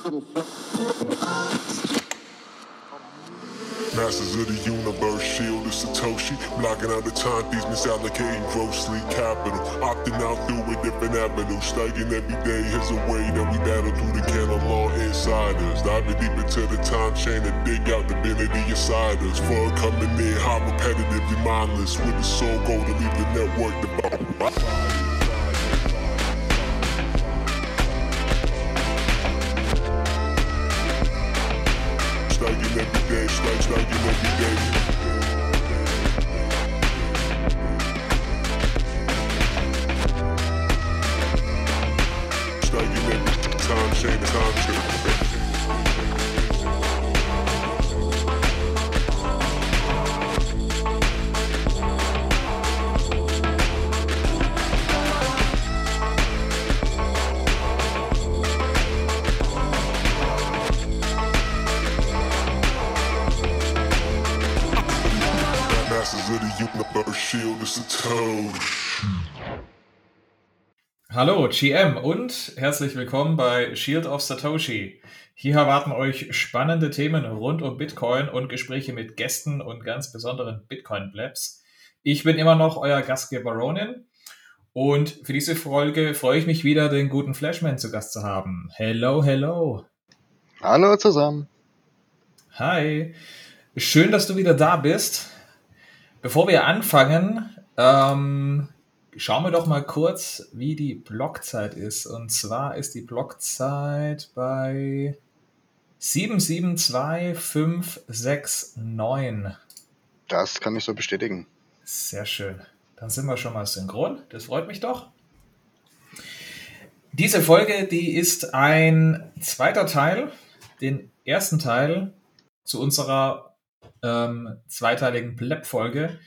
Masters of the universe, shield is Satoshi. Blocking out the time thieves, misallocating grossly capital. Opting out through a different avenue. Studying every day is a way that we battle through the canon law insiders. Diving deep into the time chain and dig out divinity inside us. For coming in, how repetitively mindless. With the soul goal to leave the network devout. Hallo GM und herzlich willkommen bei Shield of Satoshi. Hier erwarten euch spannende Themen rund um Bitcoin und Gespräche mit Gästen und ganz besonderen Bitcoin-Blabs. Ich bin immer noch euer Gastgeber Ronin und für diese Folge freue ich mich wieder, den guten Flashman zu Gast zu haben. Hello, hello. Hallo zusammen. Hi. Schön, dass du wieder da bist. Bevor wir anfangen, ähm, schauen wir doch mal kurz, wie die Blockzeit ist. Und zwar ist die Blockzeit bei 772569. Das kann ich so bestätigen. Sehr schön. Dann sind wir schon mal synchron. Das freut mich doch. Diese Folge, die ist ein zweiter Teil. Den ersten Teil zu unserer ähm, zweiteiligen Pleb-Folge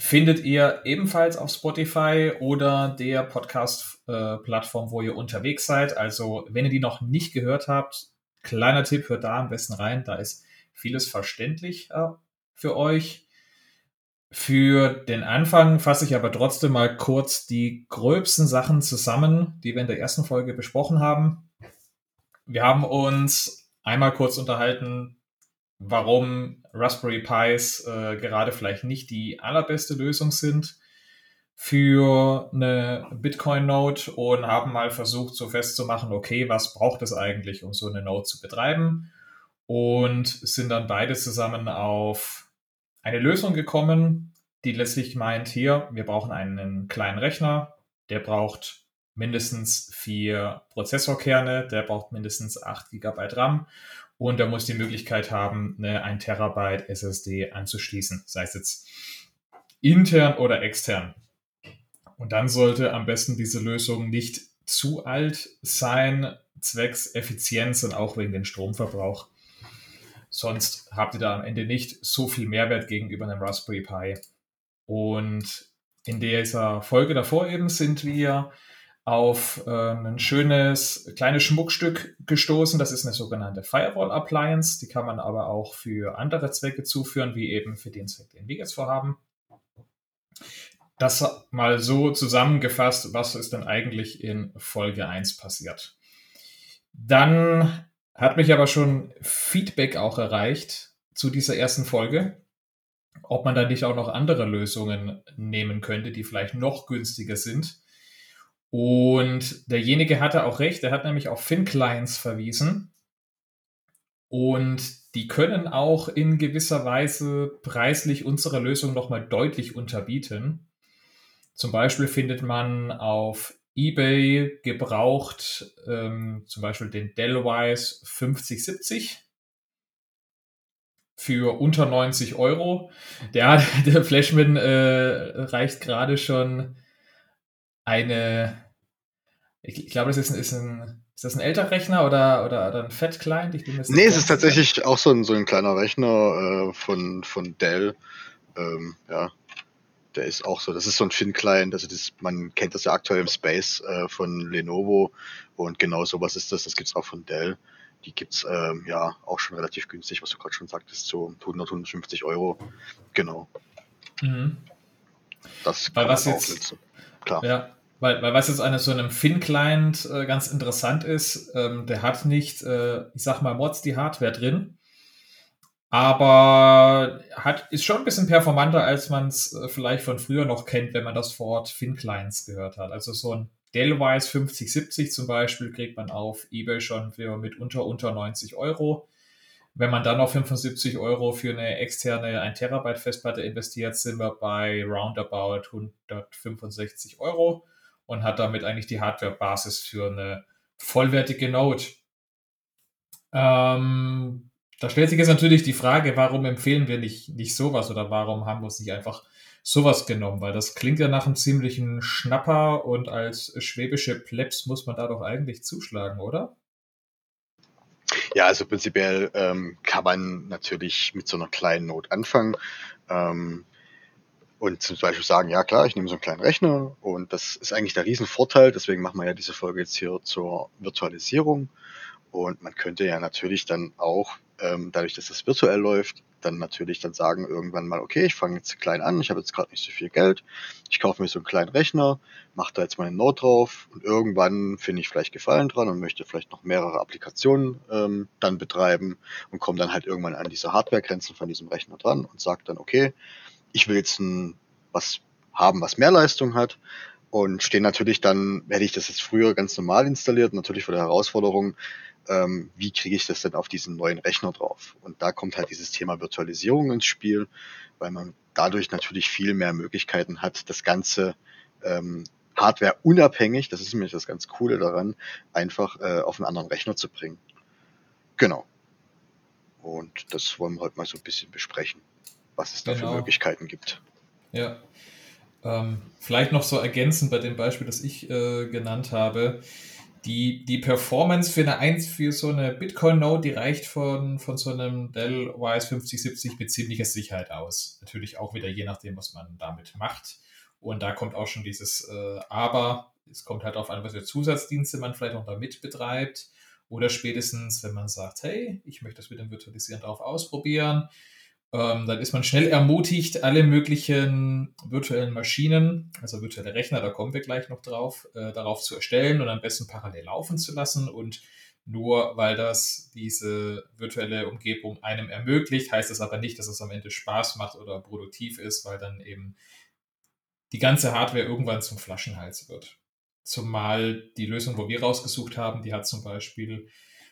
findet ihr ebenfalls auf Spotify oder der Podcast-Plattform, wo ihr unterwegs seid. Also, wenn ihr die noch nicht gehört habt, kleiner Tipp, hört da am besten rein. Da ist vieles verständlich äh, für euch. Für den Anfang fasse ich aber trotzdem mal kurz die gröbsten Sachen zusammen, die wir in der ersten Folge besprochen haben. Wir haben uns einmal kurz unterhalten, warum Raspberry Pis äh, gerade vielleicht nicht die allerbeste Lösung sind für eine Bitcoin-Node und haben mal versucht, so festzumachen, okay, was braucht es eigentlich, um so eine Node zu betreiben? Und sind dann beide zusammen auf eine Lösung gekommen, die letztlich meint, hier, wir brauchen einen kleinen Rechner, der braucht mindestens vier Prozessorkerne, der braucht mindestens 8 GB RAM und er muss die Möglichkeit haben, eine 1 Terabyte SSD anzuschließen, sei es jetzt intern oder extern. Und dann sollte am besten diese Lösung nicht zu alt sein, zwecks Effizienz und auch wegen dem Stromverbrauch. Sonst habt ihr da am Ende nicht so viel Mehrwert gegenüber einem Raspberry Pi. Und in dieser Folge davor eben sind wir auf äh, ein schönes kleines Schmuckstück gestoßen. Das ist eine sogenannte Firewall Appliance. Die kann man aber auch für andere Zwecke zuführen, wie eben für den Zweck, den wir jetzt vorhaben. Das mal so zusammengefasst, was ist denn eigentlich in Folge 1 passiert. Dann hat mich aber schon Feedback auch erreicht zu dieser ersten Folge, ob man da nicht auch noch andere Lösungen nehmen könnte, die vielleicht noch günstiger sind. Und derjenige hatte auch recht, er hat nämlich auf FinClients verwiesen. Und die können auch in gewisser Weise preislich unsere Lösung nochmal deutlich unterbieten. Zum Beispiel findet man auf eBay gebraucht ähm, zum Beispiel den Dellwise 5070 für unter 90 Euro. Der, der Flashman äh, reicht gerade schon eine, ich, ich glaube, das ist ein, ist ein, ist das ein älterer Rechner oder, oder, oder ein Fat Client? Ich bin Nee, es ist tatsächlich auch so ein, so ein kleiner Rechner äh, von, von Dell. Ähm, ja, der ist auch so, das ist so ein Fin-Client, also das, man kennt das ja aktuell im Space äh, von Lenovo und genau sowas ist das, das gibt's auch von Dell. Die gibt's ähm, ja auch schon relativ günstig, was du gerade schon sagtest, so 100, 150 Euro. Genau, Mhm. das Weil was jetzt-. Klar. Ja. Weil, weil was jetzt an so einem Fin-Client äh, ganz interessant ist, ähm, der hat nicht, äh, ich sag mal, Mods die Hardware drin, aber hat, ist schon ein bisschen performanter, als man es äh, vielleicht von früher noch kennt, wenn man das Wort Fin-Clients gehört hat. Also so ein Dellwise 5070 zum Beispiel kriegt man auf eBay schon für mitunter unter 90 Euro. Wenn man dann noch 75 Euro für eine externe 1 Terabyte Festplatte investiert, sind wir bei roundabout 165 Euro und hat damit eigentlich die Hardware-Basis für eine vollwertige Node. Ähm, da stellt sich jetzt natürlich die Frage, warum empfehlen wir nicht, nicht sowas oder warum haben wir uns nicht einfach sowas genommen? Weil das klingt ja nach einem ziemlichen Schnapper und als schwäbische Plebs muss man da doch eigentlich zuschlagen, oder? Ja, also prinzipiell ähm, kann man natürlich mit so einer kleinen Not anfangen. Ähm, und zum Beispiel sagen, ja klar, ich nehme so einen kleinen Rechner und das ist eigentlich der Riesenvorteil, deswegen machen wir ja diese Folge jetzt hier zur Virtualisierung. Und man könnte ja natürlich dann auch, ähm, dadurch, dass das virtuell läuft, dann natürlich dann sagen irgendwann mal, okay, ich fange jetzt klein an, ich habe jetzt gerade nicht so viel Geld, ich kaufe mir so einen kleinen Rechner, mache da jetzt meine Note drauf und irgendwann finde ich vielleicht Gefallen dran und möchte vielleicht noch mehrere Applikationen ähm, dann betreiben und komme dann halt irgendwann an diese Hardwaregrenzen von diesem Rechner dran und sage dann, okay, ich will jetzt ein, was haben, was mehr Leistung hat. Und stehe natürlich dann, hätte ich das jetzt früher ganz normal installiert, natürlich vor der Herausforderung, ähm, wie kriege ich das denn auf diesen neuen Rechner drauf? Und da kommt halt dieses Thema Virtualisierung ins Spiel, weil man dadurch natürlich viel mehr Möglichkeiten hat, das Ganze ähm, Hardware unabhängig, das ist nämlich das ganz Coole daran, einfach äh, auf einen anderen Rechner zu bringen. Genau. Und das wollen wir heute mal so ein bisschen besprechen was es da genau. für Möglichkeiten gibt. Ja. Ähm, vielleicht noch so ergänzend bei dem Beispiel, das ich äh, genannt habe. Die, die Performance für eine 1 für so eine Bitcoin-Node, die reicht von, von so einem Dell YS 5070 mit ziemlicher Sicherheit aus. Natürlich auch wieder je nachdem, was man damit macht. Und da kommt auch schon dieses äh, Aber. Es kommt halt auf an, was für Zusatzdienste man vielleicht noch damit betreibt. Oder spätestens, wenn man sagt, hey, ich möchte das mit dem Virtualisieren drauf ausprobieren, ähm, dann ist man schnell ermutigt, alle möglichen virtuellen Maschinen, also virtuelle Rechner, da kommen wir gleich noch drauf, äh, darauf zu erstellen und am besten parallel laufen zu lassen. Und nur weil das diese virtuelle Umgebung einem ermöglicht, heißt das aber nicht, dass es am Ende Spaß macht oder produktiv ist, weil dann eben die ganze Hardware irgendwann zum Flaschenhals wird. Zumal die Lösung, wo wir rausgesucht haben, die hat zum Beispiel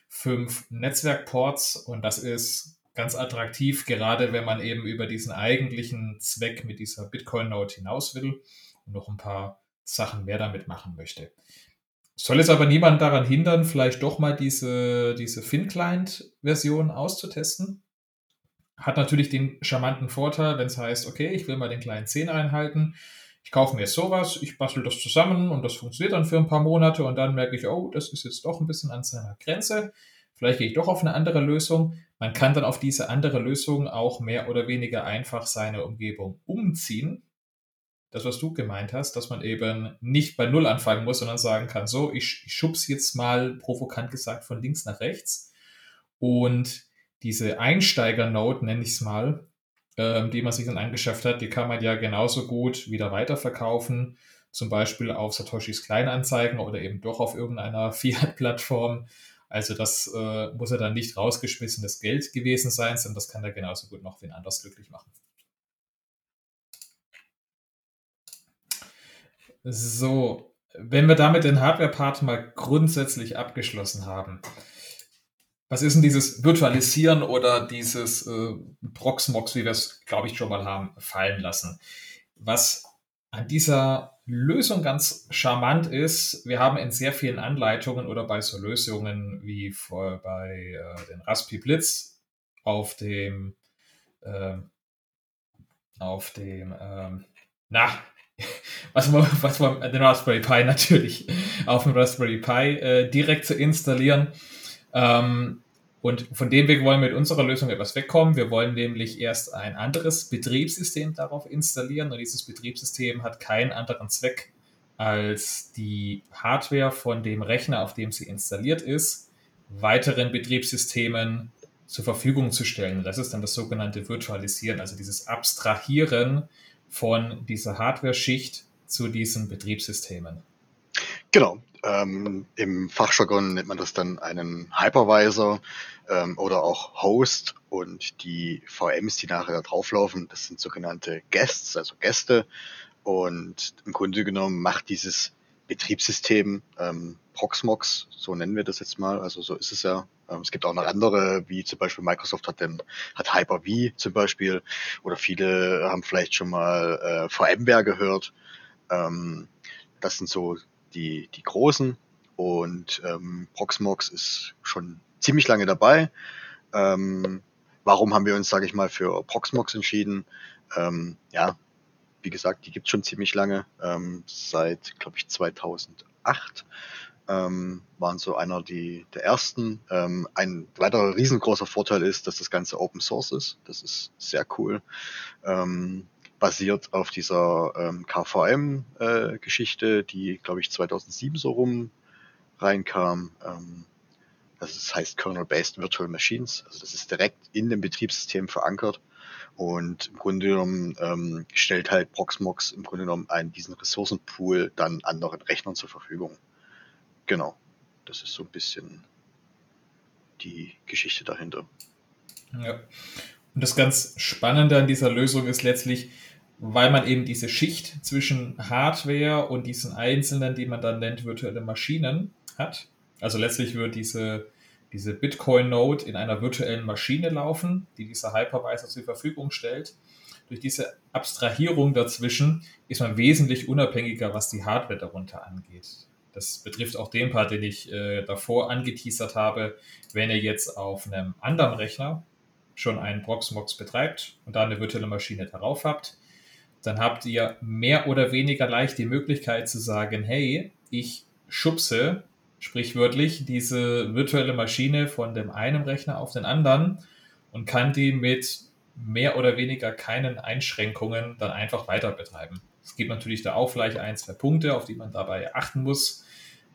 fünf Netzwerkports und das ist ganz attraktiv, gerade wenn man eben über diesen eigentlichen Zweck mit dieser Bitcoin-Note hinaus will und noch ein paar Sachen mehr damit machen möchte. Soll es aber niemand daran hindern, vielleicht doch mal diese, diese FinClient-Version auszutesten? Hat natürlich den charmanten Vorteil, wenn es heißt, okay, ich will mal den kleinen 10 einhalten, ich kaufe mir sowas, ich bastel das zusammen und das funktioniert dann für ein paar Monate und dann merke ich, oh, das ist jetzt doch ein bisschen an seiner Grenze. Vielleicht gehe ich doch auf eine andere Lösung. Man kann dann auf diese andere Lösung auch mehr oder weniger einfach seine Umgebung umziehen. Das, was du gemeint hast, dass man eben nicht bei Null anfangen muss, sondern sagen kann, so, ich, ich schub's jetzt mal provokant gesagt von links nach rechts. Und diese Einsteiger-Node, nenne ich es mal, ähm, die man sich dann angeschafft hat, die kann man ja genauso gut wieder weiterverkaufen, zum Beispiel auf Satoshis Kleinanzeigen oder eben doch auf irgendeiner Fiat-Plattform. Also das äh, muss ja dann nicht rausgeschmissenes Geld gewesen sein, sondern das kann er genauso gut noch wen anders glücklich machen. So, wenn wir damit den Hardware-Part mal grundsätzlich abgeschlossen haben, was ist denn dieses Virtualisieren oder dieses äh, Proxmox, wie wir es, glaube ich, schon mal haben, fallen lassen? Was an dieser Lösung ganz charmant ist, wir haben in sehr vielen Anleitungen oder bei so Lösungen wie vor, bei äh, den Raspi Blitz auf dem äh, auf dem ähm, na was man, was man den Raspberry Pi natürlich auf dem Raspberry Pi äh, direkt zu installieren. Ähm, und von dem Weg wollen wir mit unserer Lösung etwas wegkommen. Wir wollen nämlich erst ein anderes Betriebssystem darauf installieren. Und dieses Betriebssystem hat keinen anderen Zweck, als die Hardware von dem Rechner, auf dem sie installiert ist, weiteren Betriebssystemen zur Verfügung zu stellen. Das ist dann das sogenannte Virtualisieren, also dieses Abstrahieren von dieser Hardware-Schicht zu diesen Betriebssystemen. Genau. Ähm, Im Fachjargon nennt man das dann einen Hypervisor ähm, oder auch Host und die VMs, die nachher da drauflaufen, das sind sogenannte Guests, also Gäste. Und im Grunde genommen macht dieses Betriebssystem ähm, Proxmox, so nennen wir das jetzt mal, also so ist es ja. Ähm, es gibt auch noch andere, wie zum Beispiel Microsoft hat hat Hyper-V zum Beispiel, oder viele haben vielleicht schon mal äh, VMware gehört. Ähm, das sind so die, die großen. Und ähm, Proxmox ist schon ziemlich lange dabei. Ähm, warum haben wir uns, sage ich mal, für Proxmox entschieden? Ähm, ja, wie gesagt, die gibt schon ziemlich lange, ähm, seit, glaube ich, 2008 ähm, waren so einer die, der ersten. Ähm, ein weiterer riesengroßer Vorteil ist, dass das Ganze Open Source ist. Das ist sehr cool. Ähm, basiert auf dieser ähm, KVM-Geschichte, äh, die, glaube ich, 2007 so rum reinkam. Ähm, das heißt Kernel-Based Virtual Machines. Also das ist direkt in dem Betriebssystem verankert. Und im Grunde genommen ähm, stellt halt Proxmox im Grunde genommen einen, diesen Ressourcenpool dann anderen Rechnern zur Verfügung. Genau. Das ist so ein bisschen die Geschichte dahinter. Ja. Und das ganz Spannende an dieser Lösung ist letztlich, weil man eben diese Schicht zwischen Hardware und diesen einzelnen, die man dann nennt, virtuelle Maschinen hat. Also letztlich wird diese, diese Bitcoin-Node in einer virtuellen Maschine laufen, die dieser Hypervisor zur Verfügung stellt. Durch diese Abstrahierung dazwischen ist man wesentlich unabhängiger, was die Hardware darunter angeht. Das betrifft auch den Part, den ich äh, davor angeteasert habe. Wenn ihr jetzt auf einem anderen Rechner schon einen Proxmox betreibt und da eine virtuelle Maschine darauf habt, dann habt ihr mehr oder weniger leicht die Möglichkeit zu sagen, hey, ich schubse sprichwörtlich diese virtuelle Maschine von dem einen Rechner auf den anderen und kann die mit mehr oder weniger keinen Einschränkungen dann einfach weiter betreiben. Es gibt natürlich da auch vielleicht ein, zwei Punkte, auf die man dabei achten muss.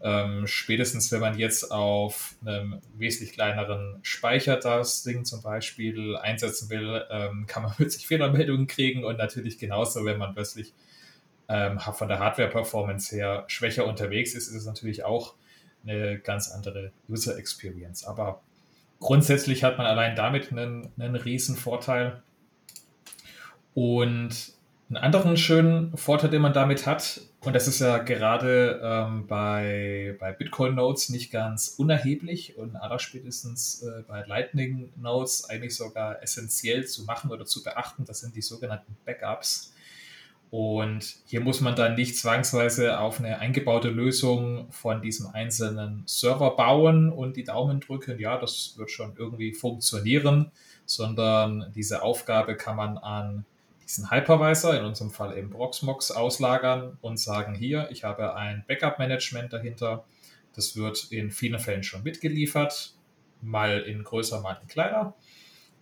Ähm, spätestens wenn man jetzt auf einem wesentlich kleineren Speicher das Ding zum Beispiel einsetzen will, ähm, kann man plötzlich Fehlermeldungen kriegen und natürlich genauso, wenn man plötzlich ähm, von der Hardware-Performance her schwächer unterwegs ist, ist es natürlich auch eine ganz andere User Experience. Aber grundsätzlich hat man allein damit einen, einen riesen Vorteil. Und einen anderen schönen Vorteil, den man damit hat, und das ist ja gerade ähm, bei, bei Bitcoin-Nodes nicht ganz unerheblich und allerspätestens äh, bei Lightning-Nodes eigentlich sogar essentiell zu machen oder zu beachten, das sind die sogenannten Backups. Und hier muss man dann nicht zwangsweise auf eine eingebaute Lösung von diesem einzelnen Server bauen und die Daumen drücken, ja, das wird schon irgendwie funktionieren, sondern diese Aufgabe kann man an diesen Hypervisor, in unserem Fall eben Proxmox, auslagern und sagen, hier, ich habe ein Backup-Management dahinter. Das wird in vielen Fällen schon mitgeliefert, mal in größer, mal in kleiner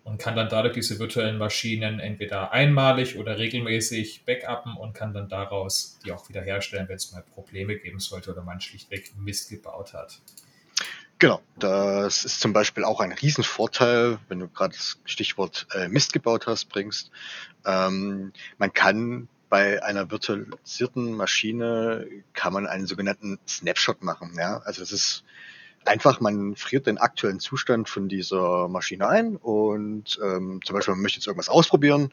und kann dann dadurch diese virtuellen Maschinen entweder einmalig oder regelmäßig backuppen und kann dann daraus die auch wieder herstellen, wenn es mal Probleme geben sollte oder man schlichtweg Mist gebaut hat. Genau, das ist zum Beispiel auch ein Riesenvorteil, wenn du gerade das Stichwort äh, Mist gebaut hast, bringst. Ähm, man kann bei einer virtualisierten Maschine kann man einen sogenannten Snapshot machen. Ja? Also das ist einfach, man friert den aktuellen Zustand von dieser Maschine ein und ähm, zum Beispiel man möchte jetzt irgendwas ausprobieren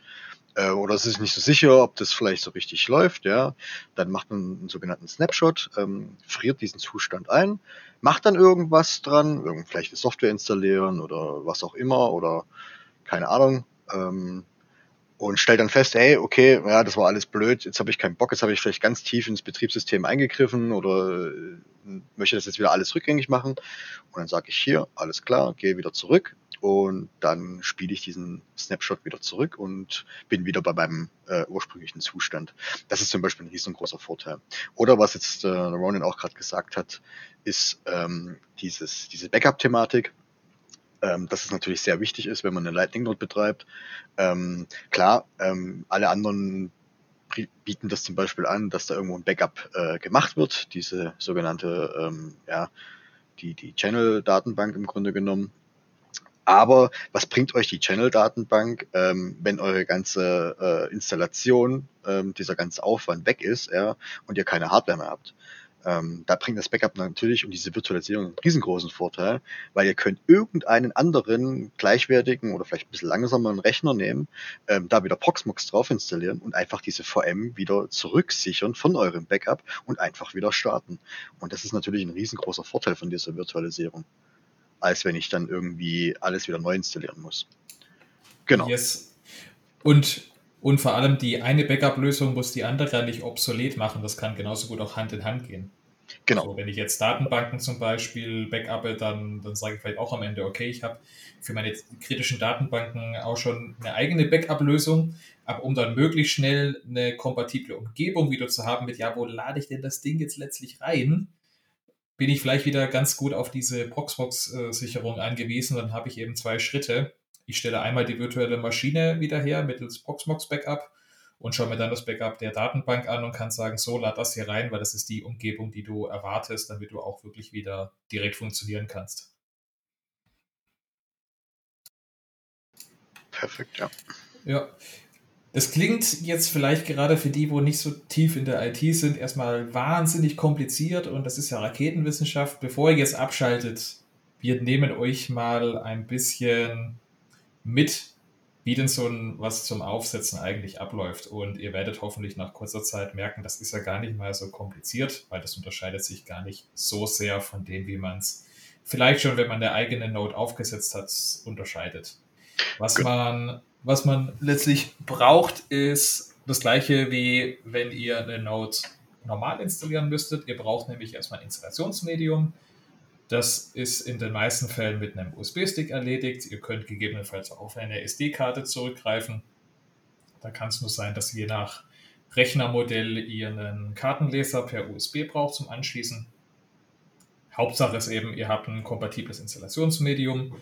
äh, oder es ist nicht so sicher, ob das vielleicht so richtig läuft, ja, dann macht man einen sogenannten Snapshot, ähm, friert diesen Zustand ein, macht dann irgendwas dran, vielleicht eine Software installieren oder was auch immer oder keine Ahnung, ähm, und stellt dann fest, hey, okay, ja, das war alles blöd, jetzt habe ich keinen Bock, jetzt habe ich vielleicht ganz tief ins Betriebssystem eingegriffen oder äh, möchte das jetzt wieder alles rückgängig machen. Und dann sage ich hier, alles klar, gehe wieder zurück und dann spiele ich diesen Snapshot wieder zurück und bin wieder bei meinem äh, ursprünglichen Zustand. Das ist zum Beispiel ein riesengroßer Vorteil. Oder was jetzt äh, Ronin auch gerade gesagt hat, ist ähm, dieses, diese Backup-Thematik ähm, dass es natürlich sehr wichtig ist, wenn man eine Lightning Node betreibt. Ähm, klar, ähm, alle anderen bieten das zum Beispiel an, dass da irgendwo ein Backup äh, gemacht wird, diese sogenannte, ähm, ja, die, die Channel-Datenbank im Grunde genommen. Aber was bringt euch die Channel-Datenbank, ähm, wenn eure ganze äh, Installation, ähm, dieser ganze Aufwand weg ist, ja, und ihr keine Hardware mehr habt? Ähm, da bringt das Backup natürlich und diese Virtualisierung einen riesengroßen Vorteil, weil ihr könnt irgendeinen anderen gleichwertigen oder vielleicht ein bisschen langsameren Rechner nehmen, ähm, da wieder Proxmox drauf installieren und einfach diese VM wieder zurücksichern von eurem Backup und einfach wieder starten. Und das ist natürlich ein riesengroßer Vorteil von dieser Virtualisierung, als wenn ich dann irgendwie alles wieder neu installieren muss. Genau. Yes. Und und vor allem die eine Backup-Lösung muss die andere ja nicht obsolet machen. Das kann genauso gut auch Hand in Hand gehen. Genau. Also wenn ich jetzt Datenbanken zum Beispiel backuppe, dann, dann sage ich vielleicht auch am Ende, okay, ich habe für meine kritischen Datenbanken auch schon eine eigene Backup-Lösung, aber um dann möglichst schnell eine kompatible Umgebung wieder zu haben mit, ja, wo lade ich denn das Ding jetzt letztlich rein, bin ich vielleicht wieder ganz gut auf diese Proxmox-Sicherung angewiesen. Dann habe ich eben zwei Schritte ich stelle einmal die virtuelle Maschine wieder her mittels Proxmox Backup und schaue mir dann das Backup der Datenbank an und kann sagen, so, lad das hier rein, weil das ist die Umgebung, die du erwartest, damit du auch wirklich wieder direkt funktionieren kannst. Perfekt, ja. Ja. Das klingt jetzt vielleicht gerade für die, wo nicht so tief in der IT sind, erstmal wahnsinnig kompliziert und das ist ja Raketenwissenschaft. Bevor ihr jetzt abschaltet, wir nehmen euch mal ein bisschen mit, wie denn so ein was zum Aufsetzen eigentlich abläuft. Und ihr werdet hoffentlich nach kurzer Zeit merken, das ist ja gar nicht mal so kompliziert, weil das unterscheidet sich gar nicht so sehr von dem, wie man es vielleicht schon, wenn man eine eigene Node aufgesetzt hat, unterscheidet. Was man, was man letztlich braucht, ist das gleiche wie wenn ihr eine Node normal installieren müsstet. Ihr braucht nämlich erstmal ein Installationsmedium. Das ist in den meisten Fällen mit einem USB-Stick erledigt. Ihr könnt gegebenenfalls auch auf eine SD-Karte zurückgreifen. Da kann es nur sein, dass je nach Rechnermodell ihr einen Kartenleser per USB braucht zum Anschließen. Hauptsache ist eben, ihr habt ein kompatibles Installationsmedium.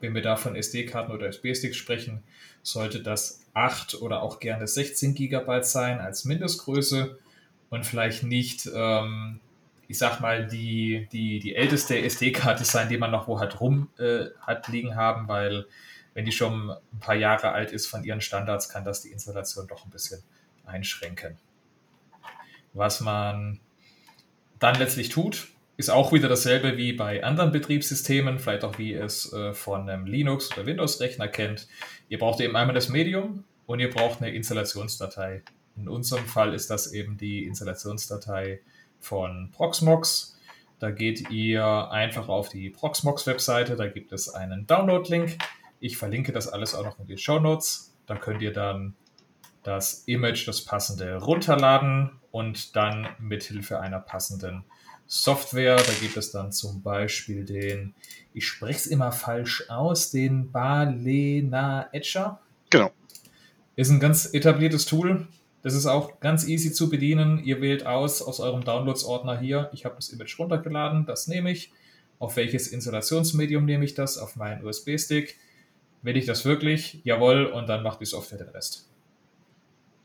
Wenn wir da von SD-Karten oder USB-Sticks sprechen, sollte das 8 oder auch gerne 16 GB sein als Mindestgröße und vielleicht nicht ähm, ich sag mal, die, die, die älteste SD-Karte sein, die man noch wo halt rum äh, hat liegen haben, weil wenn die schon ein paar Jahre alt ist von ihren Standards, kann das die Installation doch ein bisschen einschränken. Was man dann letztlich tut, ist auch wieder dasselbe wie bei anderen Betriebssystemen, vielleicht auch wie es äh, von einem Linux- oder Windows-Rechner kennt. Ihr braucht eben einmal das Medium und ihr braucht eine Installationsdatei. In unserem Fall ist das eben die Installationsdatei von Proxmox. Da geht ihr einfach auf die Proxmox-Webseite, da gibt es einen Download-Link. Ich verlinke das alles auch noch in den Show Notes. Da könnt ihr dann das Image, das passende, runterladen und dann mithilfe einer passenden Software, da gibt es dann zum Beispiel den, ich spreche es immer falsch aus, den Balena Etcher. Genau. Ist ein ganz etabliertes Tool. Das ist auch ganz easy zu bedienen. Ihr wählt aus aus eurem Downloads-Ordner hier. Ich habe das Image runtergeladen, das nehme ich. Auf welches Installationsmedium nehme ich das? Auf meinen USB-Stick. Will ich das wirklich? Jawohl, und dann macht die Software den Rest.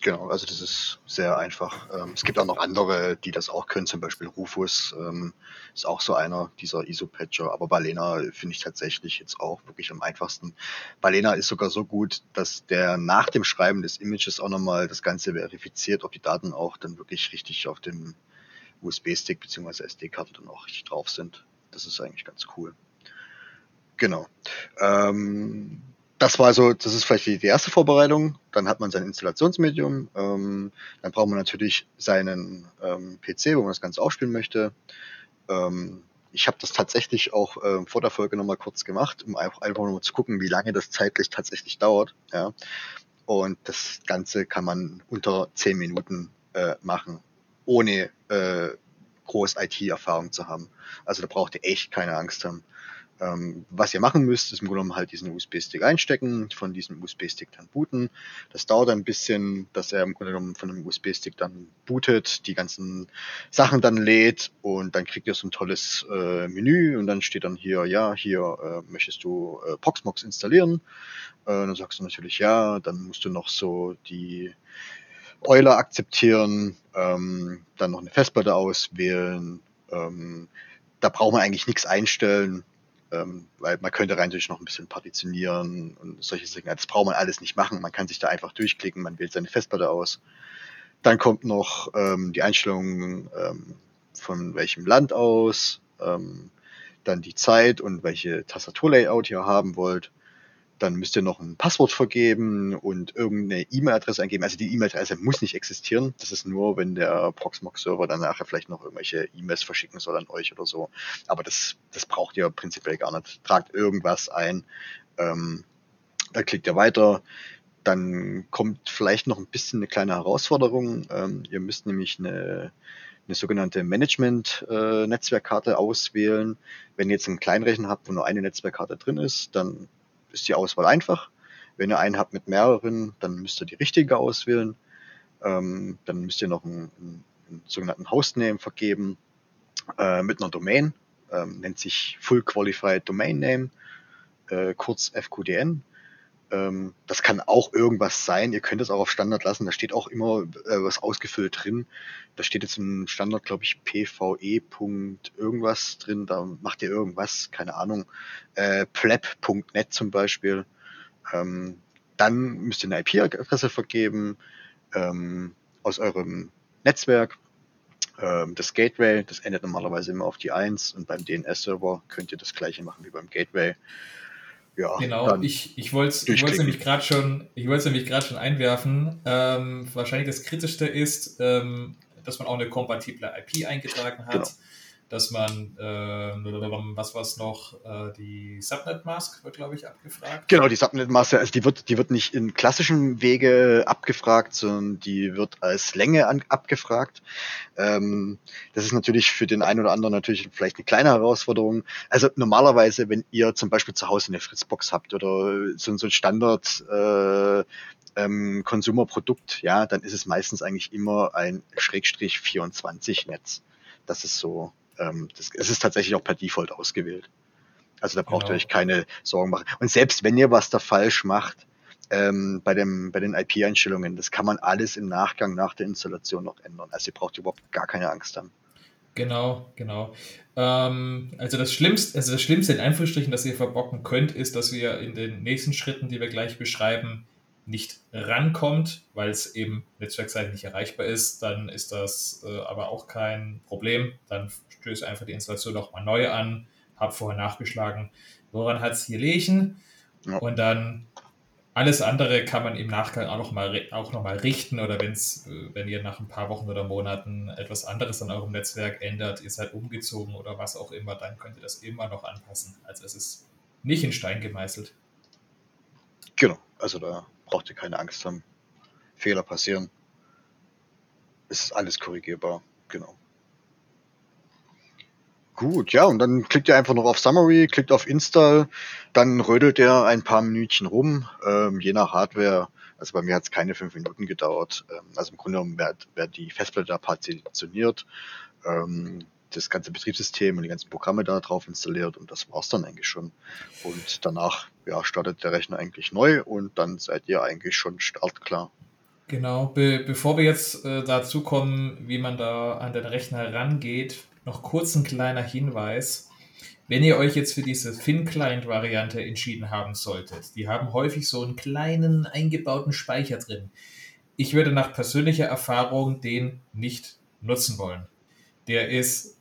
Genau, also das ist sehr einfach. Ähm, es gibt auch noch andere, die das auch können, zum Beispiel Rufus ähm, ist auch so einer dieser ISO-Patcher, aber Balena finde ich tatsächlich jetzt auch wirklich am einfachsten. Balena ist sogar so gut, dass der nach dem Schreiben des Images auch nochmal das Ganze verifiziert, ob die Daten auch dann wirklich richtig auf dem USB-Stick bzw. SD-Karte dann auch richtig drauf sind. Das ist eigentlich ganz cool. Genau. Ähm, das war so, das ist vielleicht die, erste Vorbereitung. Dann hat man sein Installationsmedium. Ähm, dann braucht man natürlich seinen ähm, PC, wo man das Ganze aufspielen möchte. Ähm, ich habe das tatsächlich auch äh, vor der Folge nochmal kurz gemacht, um einfach, einfach nur zu gucken, wie lange das zeitlich tatsächlich dauert. Ja. Und das Ganze kann man unter zehn Minuten äh, machen, ohne äh, groß IT-Erfahrung zu haben. Also da braucht ihr echt keine Angst haben. Ähm, was ihr machen müsst, ist im Grunde genommen halt diesen USB-Stick einstecken, von diesem USB-Stick dann booten. Das dauert ein bisschen, dass er im Grunde genommen von dem USB-Stick dann bootet, die ganzen Sachen dann lädt und dann kriegt ihr so ein tolles äh, Menü und dann steht dann hier, ja, hier äh, möchtest du äh, Proxmox installieren. Äh, dann sagst du natürlich ja, dann musst du noch so die Euler akzeptieren, ähm, dann noch eine Festplatte auswählen. Ähm, da braucht man eigentlich nichts einstellen ähm, weil man könnte rein natürlich noch ein bisschen partitionieren und solche Dinge. Das braucht man alles nicht machen. Man kann sich da einfach durchklicken, man wählt seine Festplatte aus. Dann kommt noch ähm, die Einstellung ähm, von welchem Land aus, ähm, dann die Zeit und welche Tastaturlayout ihr haben wollt. Dann müsst ihr noch ein Passwort vergeben und irgendeine E-Mail-Adresse eingeben. Also die E-Mail-Adresse muss nicht existieren. Das ist nur, wenn der Proxmox-Server dann nachher vielleicht noch irgendwelche E-Mails verschicken soll an euch oder so. Aber das, das braucht ihr prinzipiell gar nicht. Tragt irgendwas ein. Ähm, da klickt ihr weiter. Dann kommt vielleicht noch ein bisschen eine kleine Herausforderung. Ähm, ihr müsst nämlich eine, eine sogenannte Management-Netzwerkkarte äh, auswählen. Wenn ihr jetzt einen Kleinrechner habt, wo nur eine Netzwerkkarte drin ist, dann ist die Auswahl einfach. Wenn ihr einen habt mit mehreren, dann müsst ihr die richtige auswählen. Ähm, dann müsst ihr noch einen, einen, einen sogenannten Hostname vergeben äh, mit einer Domain. Ähm, nennt sich Full Qualified Domain Name, äh, kurz FQDN. Ähm, das kann auch irgendwas sein. Ihr könnt es auch auf Standard lassen. Da steht auch immer äh, was ausgefüllt drin. Da steht jetzt im Standard, glaube ich, PVE. irgendwas drin. Da macht ihr irgendwas, keine Ahnung. Äh, pleb.net zum Beispiel. Ähm, dann müsst ihr eine IP-Adresse vergeben ähm, aus eurem Netzwerk. Ähm, das Gateway, das endet normalerweise immer auf die 1 und beim DNS-Server könnt ihr das gleiche machen wie beim Gateway ja, genau, ich, ich wollte es nämlich gerade schon, ich wollte nämlich gerade schon einwerfen. Ähm, wahrscheinlich das Kritischste ist, ähm, dass man auch eine kompatible IP eingetragen hat. Genau dass man, äh, was war es noch, äh, die Subnet-Mask wird, glaube ich, abgefragt. Genau, die Subnet-Mask, also die wird, die wird nicht in klassischen Wege abgefragt, sondern die wird als Länge an, abgefragt. Ähm, das ist natürlich für den einen oder anderen natürlich vielleicht eine kleine Herausforderung. Also normalerweise, wenn ihr zum Beispiel zu Hause eine Fritzbox habt oder so, so ein Standard äh, ähm, Konsumerprodukt, ja, dann ist es meistens eigentlich immer ein Schrägstrich 24 Netz. Das ist so ähm, das, es ist tatsächlich auch per Default ausgewählt. Also da braucht genau. ihr euch keine Sorgen machen. Und selbst wenn ihr was da falsch macht, ähm, bei, dem, bei den IP-Einstellungen, das kann man alles im Nachgang nach der Installation noch ändern. Also ihr braucht überhaupt gar keine Angst haben. Genau, genau. Ähm, also das Schlimmste, also das Schlimmste in Anführungsstrichen, das ihr verbocken könnt, ist, dass wir in den nächsten Schritten, die wir gleich beschreiben, nicht rankommt, weil es eben netzwerkseitig nicht erreichbar ist, dann ist das äh, aber auch kein Problem. Dann stößt einfach die Installation nochmal neu an, habe vorher nachgeschlagen, woran hat es hier Lechen ja. und dann alles andere kann man im Nachgang auch nochmal auch noch mal richten oder wenn's, äh, wenn ihr nach ein paar Wochen oder Monaten etwas anderes an eurem Netzwerk ändert, ihr seid umgezogen oder was auch immer, dann könnt ihr das immer noch anpassen. Also es ist nicht in Stein gemeißelt. Genau, also da braucht ihr keine Angst haben. Fehler passieren. Es ist alles korrigierbar, genau. Gut, ja, und dann klickt ihr einfach noch auf Summary, klickt auf Install, dann rödelt er ein paar Minütchen rum, ähm, je nach Hardware. Also bei mir hat es keine fünf Minuten gedauert. Ähm, also im Grunde genommen wird, wird die Festplatte partitioniert, ähm, das ganze Betriebssystem und die ganzen Programme da drauf installiert und das war's dann eigentlich schon. Und danach ja, startet der Rechner eigentlich neu und dann seid ihr eigentlich schon startklar. Genau, Be bevor wir jetzt äh, dazu kommen, wie man da an den Rechner rangeht, noch kurz ein kleiner Hinweis. Wenn ihr euch jetzt für diese Thin-Client-Variante entschieden haben solltet, die haben häufig so einen kleinen eingebauten Speicher drin. Ich würde nach persönlicher Erfahrung den nicht nutzen wollen. Der ist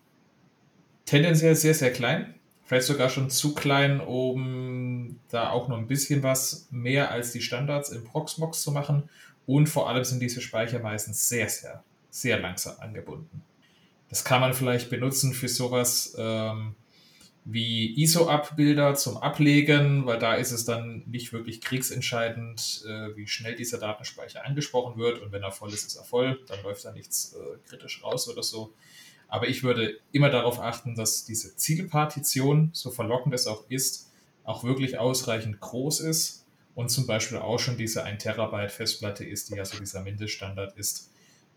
tendenziell sehr, sehr klein. Vielleicht sogar schon zu klein, um da auch noch ein bisschen was mehr als die Standards im Proxmox zu machen. Und vor allem sind diese Speicher meistens sehr, sehr, sehr langsam angebunden. Das kann man vielleicht benutzen für sowas ähm, wie ISO-Up-Bilder zum Ablegen, weil da ist es dann nicht wirklich kriegsentscheidend, äh, wie schnell dieser Datenspeicher angesprochen wird. Und wenn er voll ist, ist er voll, dann läuft da nichts äh, kritisch raus oder so. Aber ich würde immer darauf achten, dass diese Zielpartition, so verlockend es auch ist, auch wirklich ausreichend groß ist und zum Beispiel auch schon diese 1 Terabyte Festplatte ist, die ja so dieser Mindeststandard ist,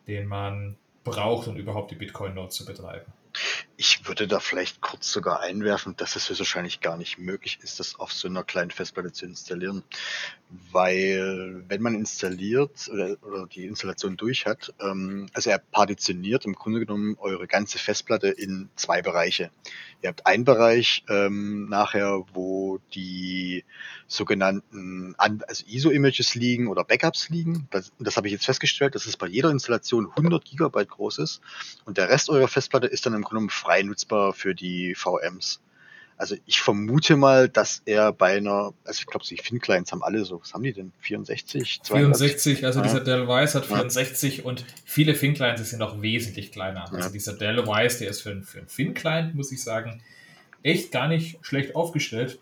den man braucht, um überhaupt die Bitcoin-Node zu betreiben. ich würde da vielleicht kurz sogar einwerfen, dass es wahrscheinlich gar nicht möglich ist, das auf so einer kleinen Festplatte zu installieren. Weil wenn man installiert oder, die Installation durch hat, ähm, also er partitioniert im Grunde genommen eure ganze Festplatte in zwei Bereiche. Ihr habt einen Bereich ähm, nachher, wo die sogenannten also ISO-Images liegen oder Backups liegen. Das, das habe ich jetzt festgestellt, dass es bei jeder Installation 100 Gigabyte groß ist und der Rest eurer Festplatte ist dann im Grunde genommen frei nutzbar für die VMs. Also ich vermute mal, dass er bei einer, also ich glaube, die Fin-Clients haben alle so, was haben die denn? 64? 64, also ja. dieser Dell Wise hat 64 ja. und viele Fin-Clients sind noch wesentlich kleiner. Also ja. dieser Dell Wise, der ist für, für einen Fin-Client, muss ich sagen, echt gar nicht schlecht aufgestellt.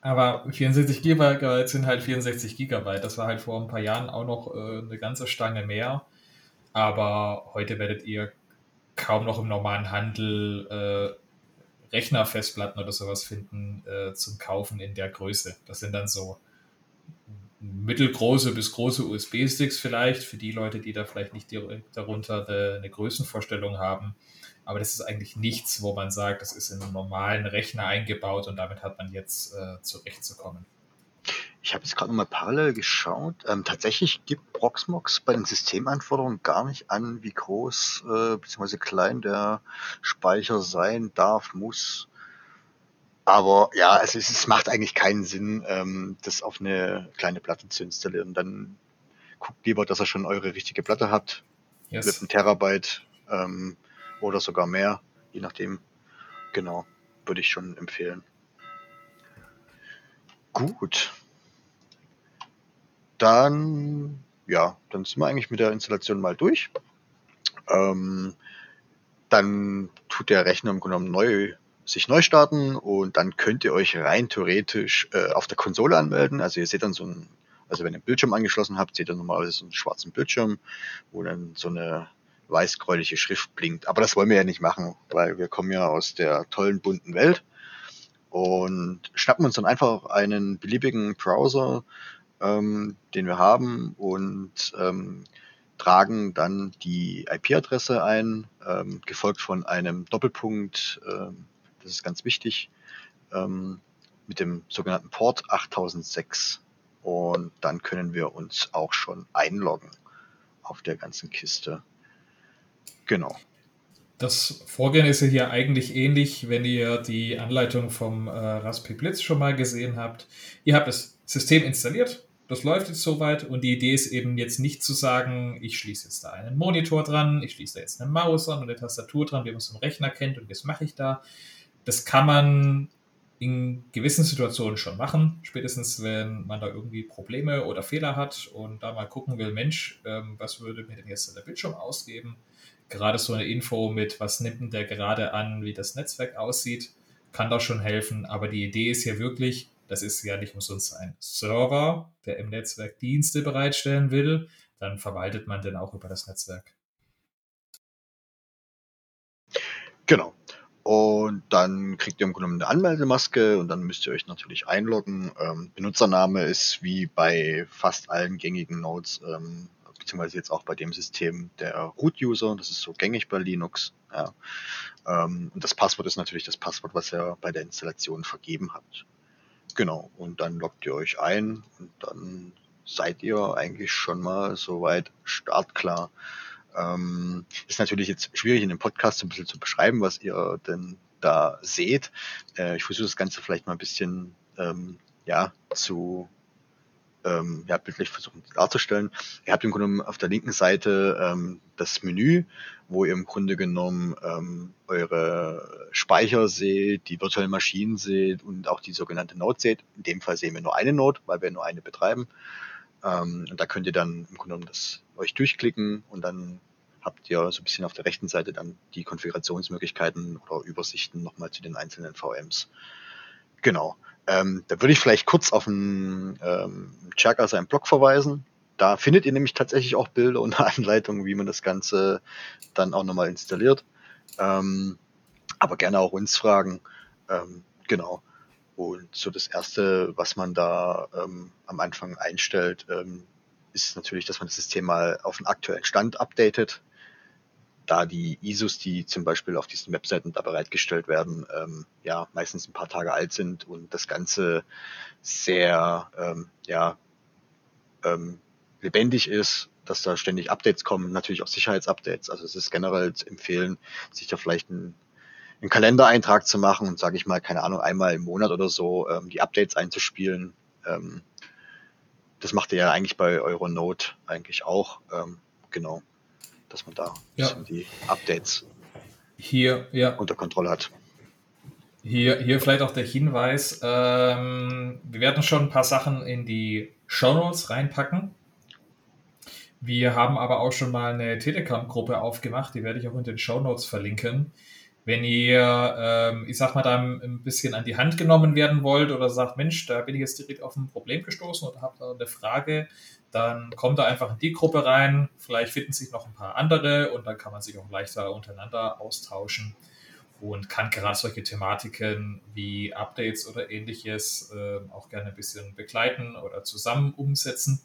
Aber 64 Gigabyte sind halt 64 Gigabyte. Das war halt vor ein paar Jahren auch noch äh, eine ganze Stange mehr. Aber heute werdet ihr kaum noch im normalen Handel äh, Rechnerfestplatten oder sowas finden äh, zum Kaufen in der Größe. Das sind dann so mittelgroße bis große USB-Sticks vielleicht, für die Leute, die da vielleicht nicht direkt darunter eine Größenvorstellung haben. Aber das ist eigentlich nichts, wo man sagt, das ist in einen normalen Rechner eingebaut und damit hat man jetzt äh, zurechtzukommen. Ich habe jetzt gerade mal parallel geschaut. Ähm, tatsächlich gibt Proxmox bei den Systemanforderungen gar nicht an, wie groß äh, bzw. klein der Speicher sein darf, muss. Aber ja, also es, es macht eigentlich keinen Sinn, ähm, das auf eine kleine Platte zu installieren. Dann guckt lieber, dass ihr schon eure richtige Platte habt. Yes. Mit einem Terabyte ähm, oder sogar mehr, je nachdem. Genau, würde ich schon empfehlen. Gut dann, ja, dann sind wir eigentlich mit der Installation mal durch. Ähm, dann tut der Rechner im Grunde neu, sich neu starten und dann könnt ihr euch rein theoretisch äh, auf der Konsole anmelden. Also ihr seht dann so ein, also wenn ihr einen Bildschirm angeschlossen habt, seht ihr normalerweise so einen schwarzen Bildschirm, wo dann so eine weißgräuliche Schrift blinkt. Aber das wollen wir ja nicht machen, weil wir kommen ja aus der tollen bunten Welt und schnappen uns dann einfach einen beliebigen Browser, ähm, den wir haben und ähm, tragen dann die IP-Adresse ein, ähm, gefolgt von einem Doppelpunkt, ähm, das ist ganz wichtig, ähm, mit dem sogenannten Port 8006. Und dann können wir uns auch schon einloggen auf der ganzen Kiste. Genau. Das Vorgehen ist ja hier eigentlich ähnlich, wenn ihr die Anleitung vom äh, Raspberry Blitz schon mal gesehen habt. Ihr habt das System installiert, das läuft jetzt soweit und die Idee ist eben jetzt nicht zu sagen, ich schließe jetzt da einen Monitor dran, ich schließe da jetzt eine Maus an und eine Tastatur dran, wie man es im Rechner kennt und das mache ich da. Das kann man in gewissen Situationen schon machen, spätestens wenn man da irgendwie Probleme oder Fehler hat und da mal gucken will, Mensch, ähm, was würde mir denn jetzt der Bildschirm ausgeben? Gerade so eine Info mit, was nimmt denn der gerade an, wie das Netzwerk aussieht, kann da schon helfen. Aber die Idee ist ja wirklich, das ist ja nicht umsonst ein Server, der im Netzwerk Dienste bereitstellen will. Dann verwaltet man den auch über das Netzwerk. Genau. Und dann kriegt ihr im Grunde eine Anmeldemaske und dann müsst ihr euch natürlich einloggen. Ähm, Benutzername ist wie bei fast allen gängigen Nodes, ähm, beziehungsweise jetzt auch bei dem System der Root-User. Das ist so gängig bei Linux. Ja. Ähm, und das Passwort ist natürlich das Passwort, was ihr bei der Installation vergeben habt. Genau, und dann loggt ihr euch ein und dann seid ihr eigentlich schon mal soweit startklar. Ähm, ist natürlich jetzt schwierig in dem Podcast ein bisschen zu beschreiben, was ihr denn da seht. Äh, ich versuche das Ganze vielleicht mal ein bisschen ähm, ja, zu ähm, ja, bildlich versuchen darzustellen. Ihr habt im Grunde genommen auf der linken Seite ähm, das Menü, wo ihr im Grunde genommen ähm, eure Speicher seht, die virtuellen Maschinen seht und auch die sogenannte Node seht. In dem Fall sehen wir nur eine Node, weil wir nur eine betreiben. Ähm, und da könnt ihr dann im Grunde genommen das euch durchklicken und dann habt ihr so ein bisschen auf der rechten Seite dann die Konfigurationsmöglichkeiten oder Übersichten nochmal zu den einzelnen VMs. Genau. Ähm, da würde ich vielleicht kurz auf einen ähm, Chaka seinen Blog verweisen. Da findet ihr nämlich tatsächlich auch Bilder und Anleitungen, wie man das Ganze dann auch nochmal installiert. Ähm, aber gerne auch uns fragen. Ähm, genau. Und so das erste, was man da ähm, am Anfang einstellt, ähm, ist natürlich, dass man das System mal auf den aktuellen Stand updatet. Da die ISOs, die zum Beispiel auf diesen Webseiten da bereitgestellt werden, ähm, ja, meistens ein paar Tage alt sind und das Ganze sehr, ähm, ja, ähm, lebendig ist, dass da ständig Updates kommen, natürlich auch Sicherheitsupdates. Also es ist generell zu empfehlen, sich da vielleicht einen, einen Kalendereintrag zu machen und sage ich mal, keine Ahnung, einmal im Monat oder so ähm, die Updates einzuspielen. Ähm, das macht ihr ja eigentlich bei Euronode eigentlich auch. Ähm, genau dass man da ja. die Updates hier ja. unter Kontrolle hat. Hier, hier vielleicht auch der Hinweis, ähm, wir werden schon ein paar Sachen in die Show Notes reinpacken. Wir haben aber auch schon mal eine Telegram-Gruppe aufgemacht, die werde ich auch in den Show Notes verlinken. Wenn ihr, ähm, ich sag mal, da ein bisschen an die Hand genommen werden wollt oder sagt, Mensch, da bin ich jetzt direkt auf ein Problem gestoßen oder habt da eine Frage, dann kommt da einfach in die Gruppe rein. Vielleicht finden sich noch ein paar andere und dann kann man sich auch leichter untereinander austauschen und kann gerade solche Thematiken wie Updates oder ähnliches äh, auch gerne ein bisschen begleiten oder zusammen umsetzen.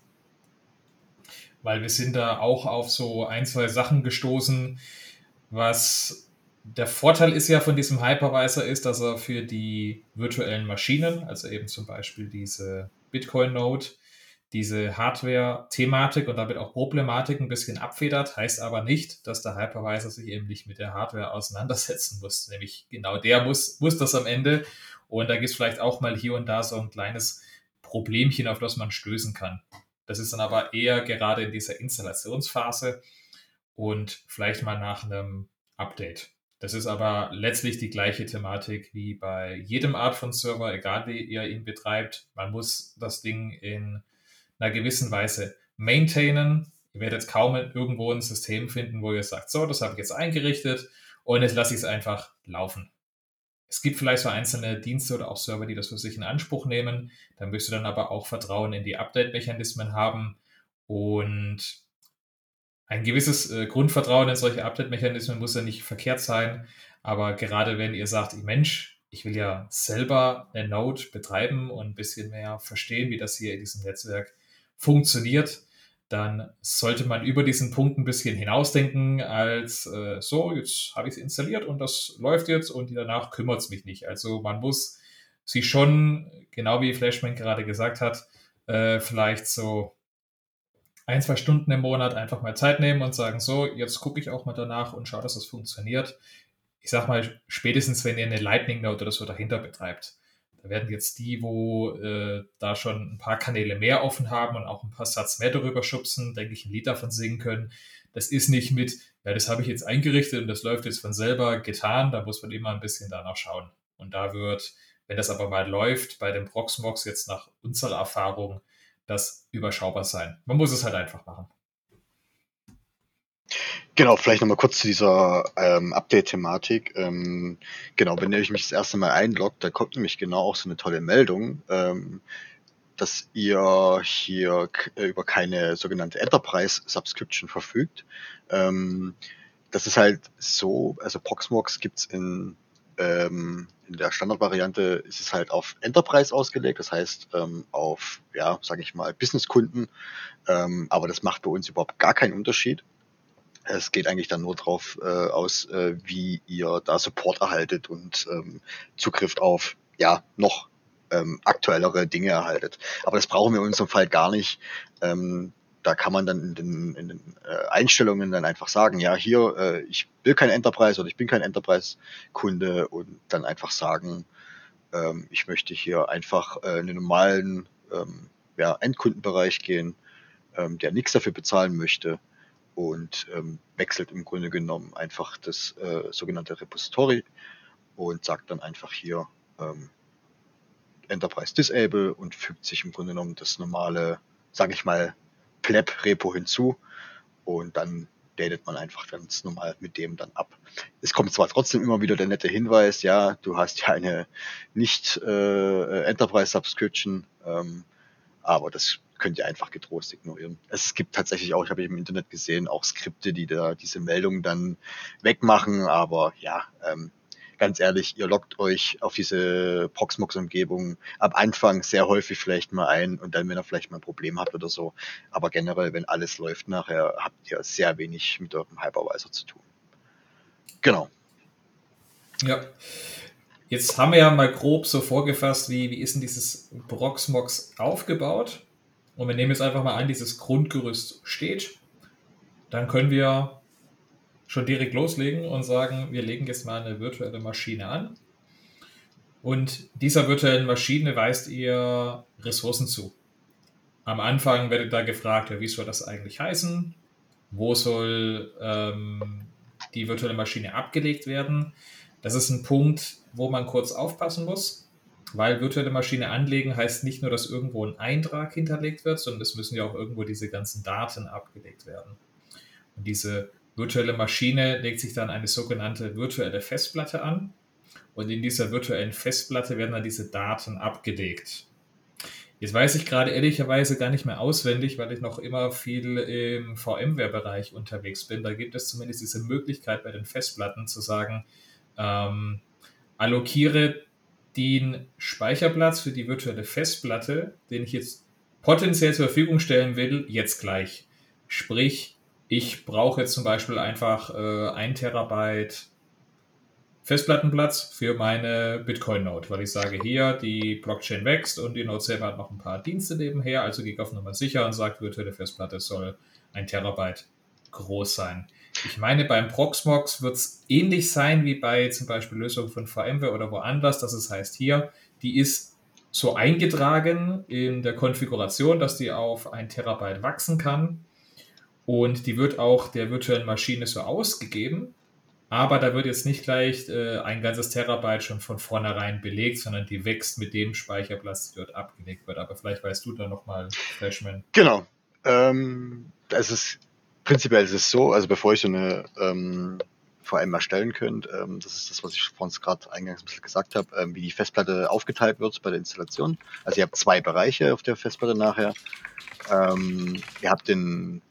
Weil wir sind da auch auf so ein, zwei Sachen gestoßen, was der Vorteil ist ja von diesem Hypervisor ist, dass er für die virtuellen Maschinen, also eben zum Beispiel diese Bitcoin-Node, diese Hardware-Thematik und damit auch Problematik ein bisschen abfedert, heißt aber nicht, dass der Hypervisor sich eben nicht mit der Hardware auseinandersetzen muss. Nämlich genau der muss, muss das am Ende. Und da gibt es vielleicht auch mal hier und da so ein kleines Problemchen, auf das man stößen kann. Das ist dann aber eher gerade in dieser Installationsphase und vielleicht mal nach einem Update. Das ist aber letztlich die gleiche Thematik wie bei jedem Art von Server, egal wie ihr ihn betreibt. Man muss das Ding in einer gewissen Weise maintainen. Ihr werdet kaum irgendwo ein System finden, wo ihr sagt, so, das habe ich jetzt eingerichtet und jetzt lasse ich es einfach laufen. Es gibt vielleicht so einzelne Dienste oder auch Server, die das für sich in Anspruch nehmen. Da müsst ihr dann aber auch Vertrauen in die Update-Mechanismen haben und ein gewisses äh, Grundvertrauen in solche Update-Mechanismen muss ja nicht verkehrt sein. Aber gerade wenn ihr sagt, Mensch, ich will ja selber eine Node betreiben und ein bisschen mehr verstehen, wie das hier in diesem Netzwerk funktioniert, dann sollte man über diesen Punkt ein bisschen hinausdenken, als äh, so, jetzt habe ich es installiert und das läuft jetzt und danach kümmert es mich nicht. Also man muss sich schon, genau wie Flashman gerade gesagt hat, äh, vielleicht so ein, zwei Stunden im Monat einfach mal Zeit nehmen und sagen, so, jetzt gucke ich auch mal danach und schaue, dass das funktioniert. Ich sag mal, spätestens wenn ihr eine Lightning Note oder so dahinter betreibt, da werden jetzt die, wo äh, da schon ein paar Kanäle mehr offen haben und auch ein paar Satz mehr darüber schubsen, denke ich, ein Lied davon singen können. Das ist nicht mit, ja, das habe ich jetzt eingerichtet und das läuft jetzt von selber getan. Da muss man immer ein bisschen danach schauen. Und da wird, wenn das aber mal läuft, bei dem Proxmox jetzt nach unserer Erfahrung, das überschaubar sein. Man muss es halt einfach machen. Genau, vielleicht nochmal kurz zu dieser ähm, Update-Thematik. Ähm, genau, wenn ich mich das erste Mal einloggt, da kommt nämlich genau auch so eine tolle Meldung, ähm, dass ihr hier äh, über keine sogenannte Enterprise Subscription verfügt. Ähm, das ist halt so, also Proxmox gibt's in, ähm, in der Standardvariante ist es halt auf Enterprise ausgelegt, das heißt ähm, auf, ja, sage ich mal, Businesskunden. Ähm, aber das macht bei uns überhaupt gar keinen Unterschied. Es geht eigentlich dann nur drauf äh, aus, äh, wie ihr da Support erhaltet und ähm, Zugriff auf ja noch ähm, aktuellere Dinge erhaltet. Aber das brauchen wir in unserem Fall gar nicht. Ähm, da kann man dann in den, in den äh, Einstellungen dann einfach sagen, ja, hier, äh, ich will kein Enterprise oder ich bin kein Enterprise-Kunde und dann einfach sagen, ähm, ich möchte hier einfach äh, in den normalen ähm, ja, Endkundenbereich gehen, ähm, der nichts dafür bezahlen möchte und ähm, wechselt im Grunde genommen einfach das äh, sogenannte Repository und sagt dann einfach hier ähm, Enterprise Disable und fügt sich im Grunde genommen das normale, sage ich mal, Pleb-Repo hinzu und dann datet man einfach ganz normal mit dem dann ab. Es kommt zwar trotzdem immer wieder der nette Hinweis, ja, du hast ja eine nicht äh, Enterprise Subscription, ähm, aber das könnt ihr einfach getrost ignorieren. Es gibt tatsächlich auch, ich habe im Internet gesehen, auch Skripte, die da diese Meldungen dann wegmachen, aber ja, ähm, ganz ehrlich, ihr loggt euch auf diese Proxmox-Umgebung am Anfang sehr häufig vielleicht mal ein und dann, wenn ihr vielleicht mal ein Problem habt oder so. Aber generell, wenn alles läuft nachher, habt ihr sehr wenig mit eurem Hypervisor zu tun. Genau. Ja. Jetzt haben wir ja mal grob so vorgefasst, wie, wie ist denn dieses Proxmox aufgebaut? Und wir nehmen jetzt einfach mal an, dieses Grundgerüst steht. Dann können wir schon direkt loslegen und sagen, wir legen jetzt mal eine virtuelle Maschine an. Und dieser virtuellen Maschine weist ihr Ressourcen zu. Am Anfang werdet da gefragt, ja, wie soll das eigentlich heißen? Wo soll ähm, die virtuelle Maschine abgelegt werden? Das ist ein Punkt, wo man kurz aufpassen muss, weil virtuelle Maschine anlegen heißt nicht nur, dass irgendwo ein Eintrag hinterlegt wird, sondern es müssen ja auch irgendwo diese ganzen Daten abgelegt werden. Und diese virtuelle Maschine legt sich dann eine sogenannte virtuelle Festplatte an und in dieser virtuellen Festplatte werden dann diese Daten abgelegt. Jetzt weiß ich gerade ehrlicherweise gar nicht mehr auswendig, weil ich noch immer viel im VMware-Bereich unterwegs bin. Da gibt es zumindest diese Möglichkeit bei den Festplatten zu sagen, ähm, allokiere den Speicherplatz für die virtuelle Festplatte, den ich jetzt potenziell zur Verfügung stellen will, jetzt gleich. Sprich, ich brauche jetzt zum Beispiel einfach äh, ein Terabyte Festplattenplatz für meine Bitcoin-Node, weil ich sage, hier, die Blockchain wächst und die Node selber hat noch ein paar Dienste nebenher, also gehe ich auf Nummer sicher und sage, virtuelle Festplatte soll ein Terabyte groß sein. Ich meine, beim Proxmox wird es ähnlich sein wie bei zum Beispiel Lösungen von VMware oder woanders, dass es heißt hier, die ist so eingetragen in der Konfiguration, dass die auf ein Terabyte wachsen kann. Und die wird auch der virtuellen Maschine so ausgegeben. Aber da wird jetzt nicht gleich äh, ein ganzes Terabyte schon von vornherein belegt, sondern die wächst mit dem Speicherplatz, der dort abgelegt wird. Aber vielleicht weißt du da nochmal, Flashman. Genau. Ähm, es ist prinzipiell ist es so, also bevor ich so eine ähm, VM erstellen könnt, ähm, das ist das, was ich vorhin gerade eingangs ein bisschen gesagt habe, ähm, wie die Festplatte aufgeteilt wird bei der Installation. Also ihr habt zwei Bereiche auf der Festplatte nachher. Ähm, ihr habt den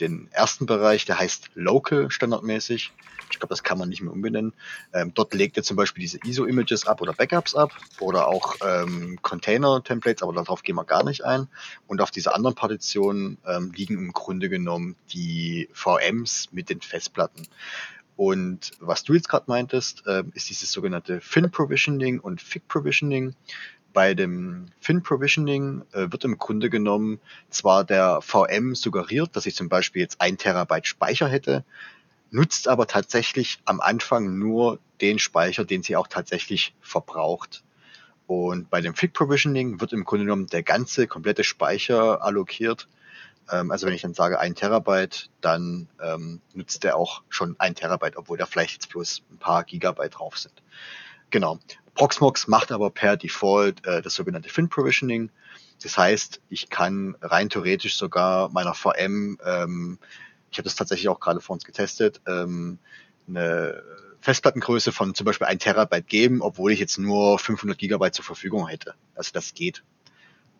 den ersten Bereich, der heißt Local standardmäßig. Ich glaube, das kann man nicht mehr umbenennen. Ähm, dort legt ihr zum Beispiel diese ISO-Images ab oder Backups ab oder auch ähm, Container-Templates, aber darauf gehen wir gar nicht ein. Und auf dieser anderen Partition ähm, liegen im Grunde genommen die VMs mit den Festplatten. Und was du jetzt gerade meintest, äh, ist dieses sogenannte Fin-Provisioning und Fig-Provisioning bei dem Fin-Provisioning äh, wird im Grunde genommen zwar der VM suggeriert, dass ich zum Beispiel jetzt ein Terabyte Speicher hätte, nutzt aber tatsächlich am Anfang nur den Speicher, den sie auch tatsächlich verbraucht. Und bei dem Fig Provisioning wird im Grunde genommen der ganze komplette Speicher allokiert. Ähm, also wenn ich dann sage ein Terabyte, dann ähm, nutzt der auch schon ein Terabyte, obwohl da vielleicht jetzt bloß ein paar Gigabyte drauf sind. Genau. Proxmox macht aber per Default äh, das sogenannte Fin Provisioning. Das heißt, ich kann rein theoretisch sogar meiner VM, ähm, ich habe das tatsächlich auch gerade vor uns getestet, ähm, eine Festplattengröße von zum Beispiel 1 Terabyte geben, obwohl ich jetzt nur 500 Gigabyte zur Verfügung hätte. Also das geht.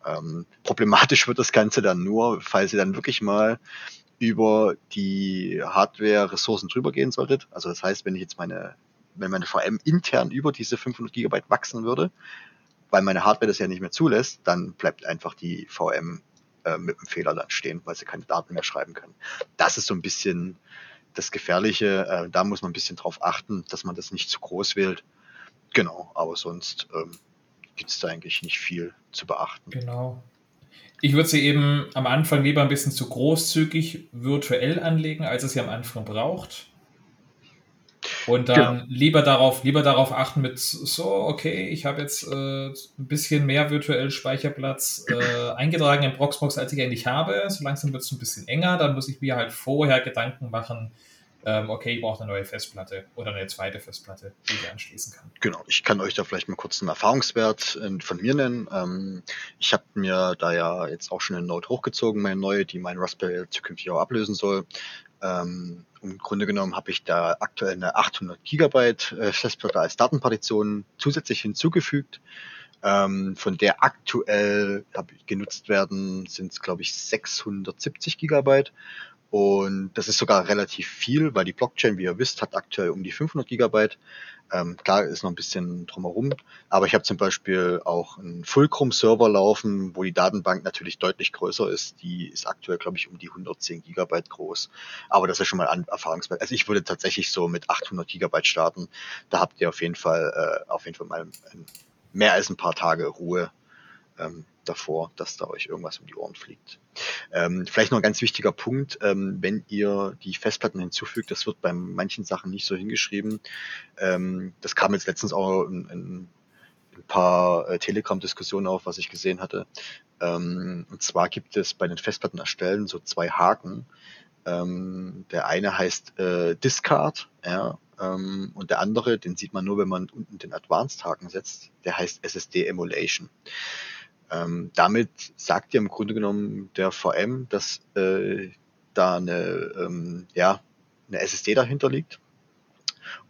Ähm, problematisch wird das Ganze dann nur, falls ihr dann wirklich mal über die Hardware-Ressourcen drüber gehen solltet. Also das heißt, wenn ich jetzt meine wenn meine VM intern über diese 500 Gigabyte wachsen würde, weil meine Hardware das ja nicht mehr zulässt, dann bleibt einfach die VM äh, mit dem Fehler dann stehen, weil sie keine Daten mehr schreiben können. Das ist so ein bisschen das Gefährliche. Äh, da muss man ein bisschen drauf achten, dass man das nicht zu groß wählt. Genau, aber sonst ähm, gibt es da eigentlich nicht viel zu beachten. Genau. Ich würde sie eben am Anfang lieber ein bisschen zu großzügig virtuell anlegen, als es sie am Anfang braucht. Und dann genau. lieber darauf, lieber darauf achten mit so, okay, ich habe jetzt äh, ein bisschen mehr virtuell Speicherplatz äh, eingetragen in Proxmox, als ich eigentlich habe. So langsam wird es ein bisschen enger. Dann muss ich mir halt vorher Gedanken machen, ähm, okay, ich brauche eine neue Festplatte oder eine zweite Festplatte, die ich anschließen kann. Genau, ich kann euch da vielleicht mal kurz einen Erfahrungswert äh, von mir nennen. Ähm, ich habe mir da ja jetzt auch schon eine Note hochgezogen, meine neue, die mein Raspberry zukünftig auch ablösen soll. Ähm, Im Grunde genommen habe ich da aktuell eine 800 Gigabyte äh, Festplatte als Datenpartition zusätzlich hinzugefügt. Ähm, von der aktuell genutzt werden, sind es glaube ich 670 Gigabyte. Und das ist sogar relativ viel, weil die Blockchain, wie ihr wisst, hat aktuell um die 500 Gigabyte. Ähm, klar ist noch ein bisschen drumherum, aber ich habe zum Beispiel auch einen Fulcrum-Server laufen, wo die Datenbank natürlich deutlich größer ist. Die ist aktuell, glaube ich, um die 110 Gigabyte groß. Aber das ist schon mal ein Erfahrungswert. Also ich würde tatsächlich so mit 800 Gigabyte starten. Da habt ihr auf jeden Fall, äh, auf jeden Fall mal mehr als ein paar Tage Ruhe ähm, davor, dass da euch irgendwas um die Ohren fliegt. Ähm, vielleicht noch ein ganz wichtiger Punkt, ähm, wenn ihr die Festplatten hinzufügt, das wird bei manchen Sachen nicht so hingeschrieben. Ähm, das kam jetzt letztens auch in, in ein paar äh, Telegram-Diskussionen auf, was ich gesehen hatte. Ähm, und zwar gibt es bei den Festplatten erstellen so zwei Haken. Ähm, der eine heißt äh, Discard, ja, ähm, und der andere, den sieht man nur, wenn man unten den Advanced-Haken setzt, der heißt SSD Emulation. Ähm, damit sagt ja im Grunde genommen der VM, dass äh, da eine, ähm, ja, eine SSD dahinter liegt.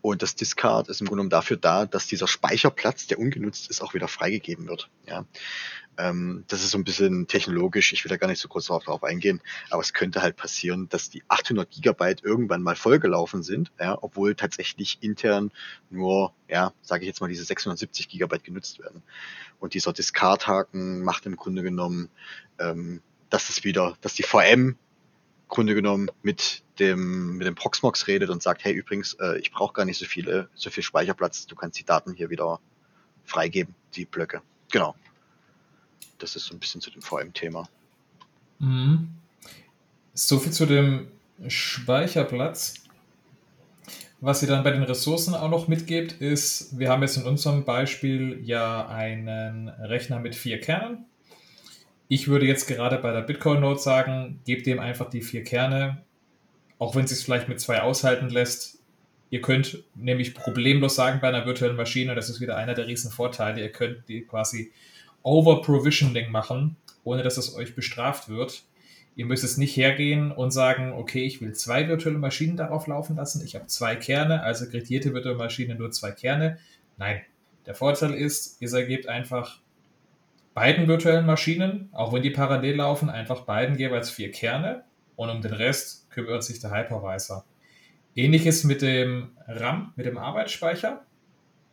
Und das Discard ist im Grunde genommen dafür da, dass dieser Speicherplatz, der ungenutzt ist, auch wieder freigegeben wird. Ja. Ähm, das ist so ein bisschen technologisch, ich will da gar nicht so kurz darauf eingehen, aber es könnte halt passieren, dass die 800 Gigabyte irgendwann mal vollgelaufen sind, ja, obwohl tatsächlich intern nur, ja, sage ich jetzt mal, diese 670 Gigabyte genutzt werden. Und dieser Discard-Haken macht im Grunde genommen, ähm, dass es wieder, dass die VM Grunde genommen mit dem, mit dem Proxmox redet und sagt, hey, übrigens, äh, ich brauche gar nicht so viele, so viel Speicherplatz, du kannst die Daten hier wieder freigeben, die Blöcke. Genau. Das ist so ein bisschen zu dem VM-Thema. Mhm. So viel zu dem Speicherplatz. Was ihr dann bei den Ressourcen auch noch mitgebt, ist, wir haben jetzt in unserem Beispiel ja einen Rechner mit vier Kernen. Ich würde jetzt gerade bei der Bitcoin-Note sagen, gebt dem einfach die vier Kerne, auch wenn es sich vielleicht mit zwei aushalten lässt. Ihr könnt nämlich problemlos sagen bei einer virtuellen Maschine, das ist wieder einer der riesen Vorteile, ihr könnt die quasi Over-Provisioning machen, ohne dass es euch bestraft wird. Ihr müsst es nicht hergehen und sagen, okay, ich will zwei virtuelle Maschinen darauf laufen lassen. Ich habe zwei Kerne, also kriegt virtuelle Maschine nur zwei Kerne. Nein, der Vorteil ist, ihr ergebt einfach beiden virtuellen Maschinen, auch wenn die parallel laufen, einfach beiden jeweils vier Kerne und um den Rest kümmert sich der Hypervisor. Ähnliches mit dem RAM, mit dem Arbeitsspeicher.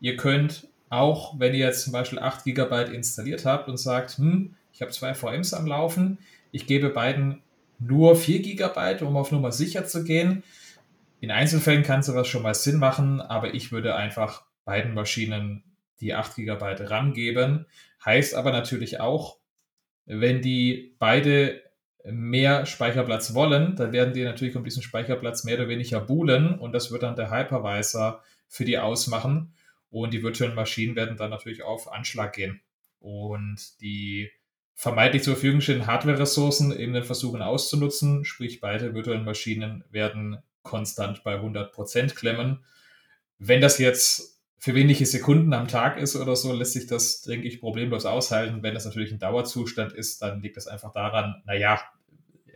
Ihr könnt auch wenn ihr jetzt zum Beispiel 8 GB installiert habt und sagt, hm, ich habe zwei VMs am Laufen, ich gebe beiden nur 4 GB, um auf Nummer sicher zu gehen. In Einzelfällen kann sowas schon mal Sinn machen, aber ich würde einfach beiden Maschinen die 8 GB RAM geben. Heißt aber natürlich auch, wenn die beide mehr Speicherplatz wollen, dann werden die natürlich um diesen Speicherplatz mehr oder weniger buhlen und das wird dann der Hypervisor für die ausmachen. Und die virtuellen Maschinen werden dann natürlich auf Anschlag gehen. Und die vermeintlich zur Verfügung stehenden Hardware-Ressourcen eben dann versuchen auszunutzen. Sprich, beide virtuellen Maschinen werden konstant bei 100% klemmen. Wenn das jetzt für wenige Sekunden am Tag ist oder so, lässt sich das, denke ich, problemlos aushalten. Wenn das natürlich ein Dauerzustand ist, dann liegt das einfach daran, naja,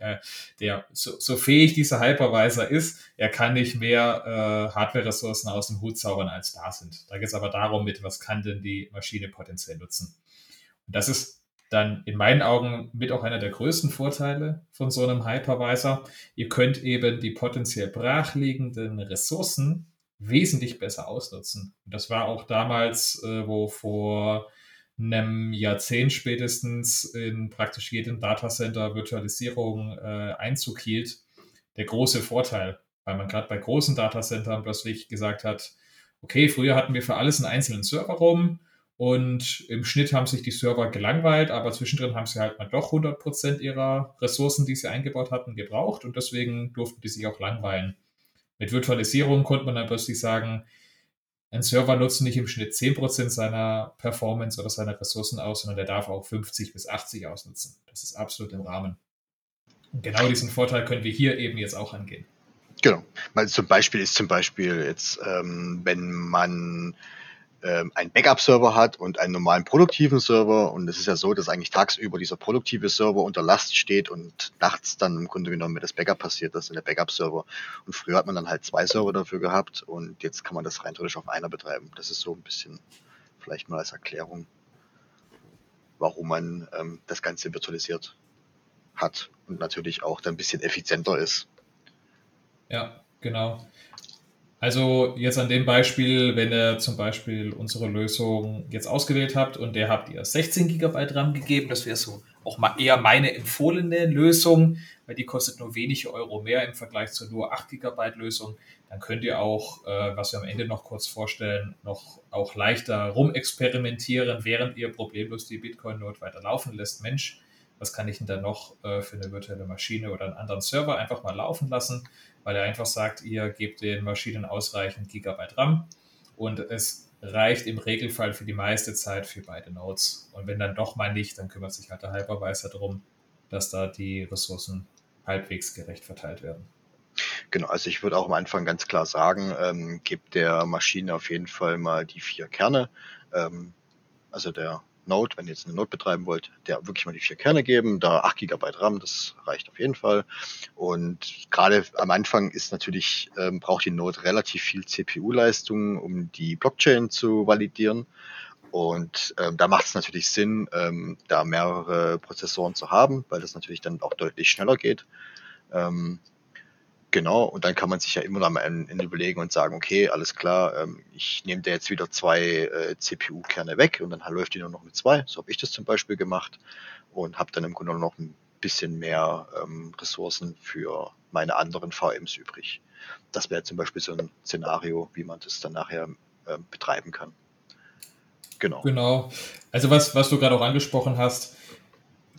äh, der, so, so fähig dieser Hypervisor ist, er kann nicht mehr äh, Hardware-Ressourcen aus dem Hut zaubern, als da sind. Da geht es aber darum, mit was kann denn die Maschine potenziell nutzen. Und das ist dann in meinen Augen mit auch einer der größten Vorteile von so einem Hypervisor. Ihr könnt eben die potenziell brachliegenden Ressourcen wesentlich besser ausnutzen. Und das war auch damals, äh, wo vor einem Jahrzehnt spätestens in praktisch jedem Datacenter Virtualisierung äh, Einzug hielt, der große Vorteil, weil man gerade bei großen Datacentern plötzlich gesagt hat, okay, früher hatten wir für alles einen einzelnen Server rum und im Schnitt haben sich die Server gelangweilt, aber zwischendrin haben sie halt mal doch 100% ihrer Ressourcen, die sie eingebaut hatten, gebraucht und deswegen durften die sich auch langweilen. Mit Virtualisierung konnte man dann plötzlich sagen, ein Server nutzt nicht im Schnitt 10% seiner Performance oder seiner Ressourcen aus, sondern der darf auch 50 bis 80 ausnutzen. Das ist absolut im Rahmen. Und genau diesen Vorteil können wir hier eben jetzt auch angehen. Genau. Weil zum Beispiel ist zum Beispiel jetzt, ähm, wenn man ähm, einen Backup-Server hat und einen normalen produktiven Server. Und es ist ja so, dass eigentlich tagsüber dieser produktive Server unter Last steht und nachts dann im Grunde genommen, wenn das Backup passiert, das in der Backup-Server. Und früher hat man dann halt zwei Server dafür gehabt und jetzt kann man das rein theoretisch auf einer betreiben. Das ist so ein bisschen vielleicht mal als Erklärung, warum man ähm, das Ganze virtualisiert hat und natürlich auch dann ein bisschen effizienter ist. Ja, genau. Also jetzt an dem Beispiel, wenn ihr zum Beispiel unsere Lösung jetzt ausgewählt habt und der habt ihr 16 GB RAM gegeben, das wäre so auch mal eher meine empfohlene Lösung, weil die kostet nur wenige Euro mehr im Vergleich zur nur 8 GB Lösung. Dann könnt ihr auch, äh, was wir am Ende noch kurz vorstellen, noch auch leichter rumexperimentieren, während ihr problemlos die Bitcoin-Node weiter laufen lässt. Mensch, was kann ich denn da noch äh, für eine virtuelle Maschine oder einen anderen Server einfach mal laufen lassen? Weil er einfach sagt, ihr gebt den Maschinen ausreichend Gigabyte RAM und es reicht im Regelfall für die meiste Zeit für beide Nodes. Und wenn dann doch mal nicht, dann kümmert sich halt der Hypervisor darum, dass da die Ressourcen halbwegs gerecht verteilt werden. Genau, also ich würde auch am Anfang ganz klar sagen, ähm, gebt der Maschine auf jeden Fall mal die vier Kerne. Ähm, also der Node, wenn ihr jetzt eine Node betreiben wollt, der wirklich mal die vier Kerne geben, da 8 GB RAM, das reicht auf jeden Fall. Und gerade am Anfang ist natürlich, ähm, braucht die Node relativ viel CPU-Leistung, um die Blockchain zu validieren. Und ähm, da macht es natürlich Sinn, ähm, da mehrere Prozessoren zu haben, weil das natürlich dann auch deutlich schneller geht. Ähm, Genau, und dann kann man sich ja immer noch mal überlegen und sagen, okay, alles klar, ähm, ich nehme dir jetzt wieder zwei äh, CPU-Kerne weg und dann läuft die nur noch mit zwei. So habe ich das zum Beispiel gemacht und habe dann im Grunde noch ein bisschen mehr ähm, Ressourcen für meine anderen VMs übrig. Das wäre zum Beispiel so ein Szenario, wie man das dann nachher äh, betreiben kann. Genau. Genau. Also was, was du gerade auch angesprochen hast,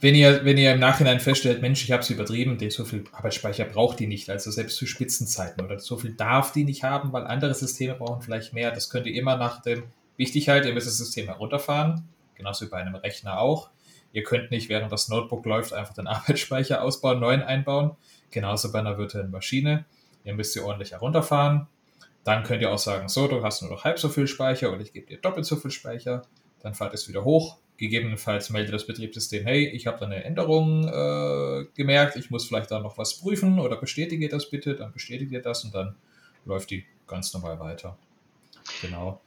wenn ihr, wenn ihr im Nachhinein feststellt, Mensch, ich habe es übertrieben, denn so viel Arbeitsspeicher braucht die nicht, also selbst zu Spitzenzeiten oder so viel darf die nicht haben, weil andere Systeme brauchen vielleicht mehr. Das könnt ihr immer nach dem, wichtig halt, ihr müsst das System herunterfahren, genauso wie bei einem Rechner auch. Ihr könnt nicht, während das Notebook läuft, einfach den Arbeitsspeicher ausbauen, neuen einbauen, genauso bei einer virtuellen Maschine. Ihr müsst sie ordentlich herunterfahren. Dann könnt ihr auch sagen, so, du hast nur noch halb so viel Speicher oder ich gebe dir doppelt so viel Speicher. Dann fahrt es wieder hoch, Gegebenenfalls meldet das Betriebssystem, hey, ich habe da eine Änderung äh, gemerkt, ich muss vielleicht da noch was prüfen oder bestätige das bitte, dann bestätigt ihr das und dann läuft die ganz normal weiter. Genau.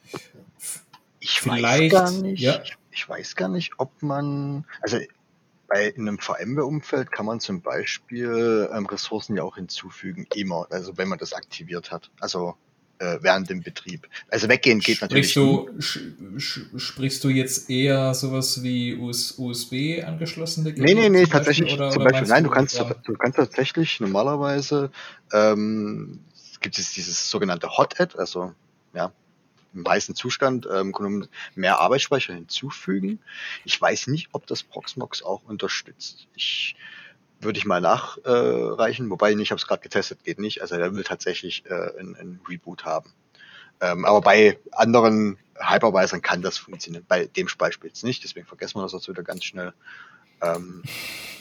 Ich vielleicht, weiß gar nicht, ja? ich, ich weiß gar nicht, ob man, also bei in einem VMware-Umfeld kann man zum Beispiel ähm, Ressourcen ja auch hinzufügen, immer, also wenn man das aktiviert hat. Also äh, während dem Betrieb. Also weggehen geht sprichst natürlich. Du, sprichst du jetzt eher sowas wie US USB angeschlossene Geräte? Nee, nee, nee, tatsächlich. Oder, zum oder Beispiel, nein, du kannst, du kannst tatsächlich normalerweise ähm, gibt es dieses sogenannte Hot Add, also ja, im weißen Zustand ähm, mehr Arbeitsspeicher hinzufügen. Ich weiß nicht, ob das Proxmox auch unterstützt. Ich würde ich mal nachreichen, äh, wobei ich habe es gerade getestet, geht nicht. Also er will tatsächlich äh, ein, ein Reboot haben. Ähm, aber bei anderen Hypervisern kann das funktionieren. Bei dem Beispiel jetzt nicht, deswegen vergessen wir das jetzt wieder ganz schnell. Ähm,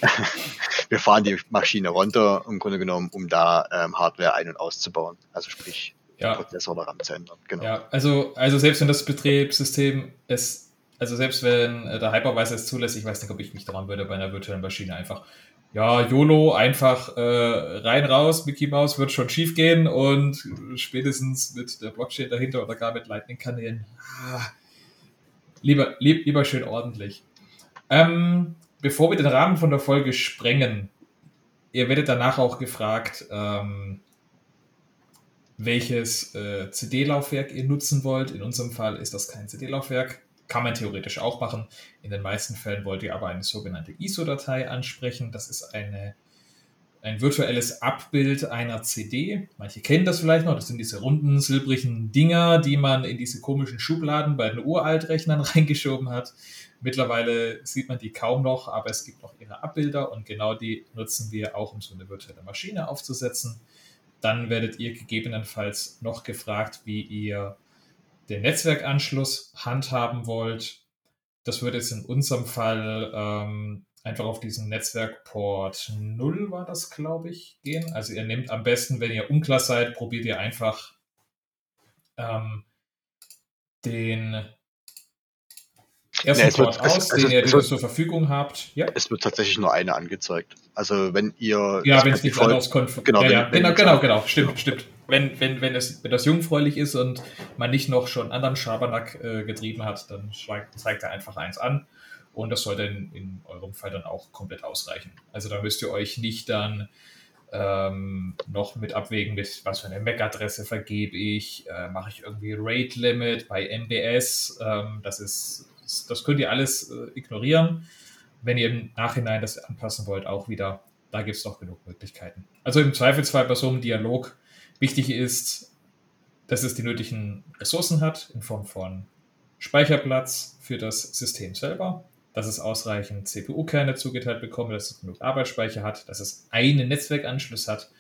wir fahren die Maschine runter, im Grunde genommen, um da ähm, Hardware ein- und auszubauen. Also sprich, ja. Prozessor oder RAM zu ändern. Genau. Ja, also, also selbst wenn das Betriebssystem es, also selbst wenn äh, der Hypervisor es zulässt, ich weiß nicht, ob ich mich daran würde, bei einer virtuellen Maschine einfach ja, YOLO, einfach äh, rein raus, Mickey Mouse wird schon schief gehen und spätestens mit der Blockchain dahinter oder gar mit Lightning-Kanälen. Ah, lieber, lieb, lieber schön ordentlich. Ähm, bevor wir den Rahmen von der Folge sprengen, ihr werdet danach auch gefragt, ähm, welches äh, CD-Laufwerk ihr nutzen wollt. In unserem Fall ist das kein CD-Laufwerk. Kann man theoretisch auch machen. In den meisten Fällen wollt ihr aber eine sogenannte ISO-Datei ansprechen. Das ist eine, ein virtuelles Abbild einer CD. Manche kennen das vielleicht noch. Das sind diese runden, silbrigen Dinger, die man in diese komischen Schubladen bei den Uraltrechnern reingeschoben hat. Mittlerweile sieht man die kaum noch, aber es gibt noch ihre Abbilder und genau die nutzen wir auch, um so eine virtuelle Maschine aufzusetzen. Dann werdet ihr gegebenenfalls noch gefragt, wie ihr den Netzwerkanschluss handhaben wollt, das würde jetzt in unserem Fall ähm, einfach auf diesen Netzwerkport 0 war das, glaube ich, gehen. Also ihr nehmt am besten, wenn ihr unklar seid, probiert ihr einfach ähm, den ersten nee, wird, aus, es, den ihr wird, zur Verfügung habt. Ja? Es wird tatsächlich nur eine angezeigt. Also wenn ihr... Ja, wenn es nicht anders konfiguriert. Genau, ja, ja. genau, genau, genau, stimmt, genau. stimmt wenn, wenn, wenn, es, wenn das jungfräulich ist und man nicht noch schon anderen Schabernack äh, getrieben hat, dann zeigt er einfach eins an. Und das sollte in, in eurem Fall dann auch komplett ausreichen. Also da müsst ihr euch nicht dann äh, ähm, noch mit abwägen, mit was für eine MAC-Adresse vergebe ich, äh, mache ich irgendwie Rate-Limit bei MBS, ähm, das ist, das könnt ihr alles äh, ignorieren. Wenn ihr im Nachhinein das anpassen wollt, auch wieder, da gibt es doch genug Möglichkeiten. Also im Zweifelsfall bei so einem Dialog wichtig ist, dass es die nötigen Ressourcen hat in Form von Speicherplatz für das System selber, dass es ausreichend CPU-Kerne zugeteilt bekommt, dass es genug Arbeitsspeicher hat, dass es einen Netzwerkanschluss hat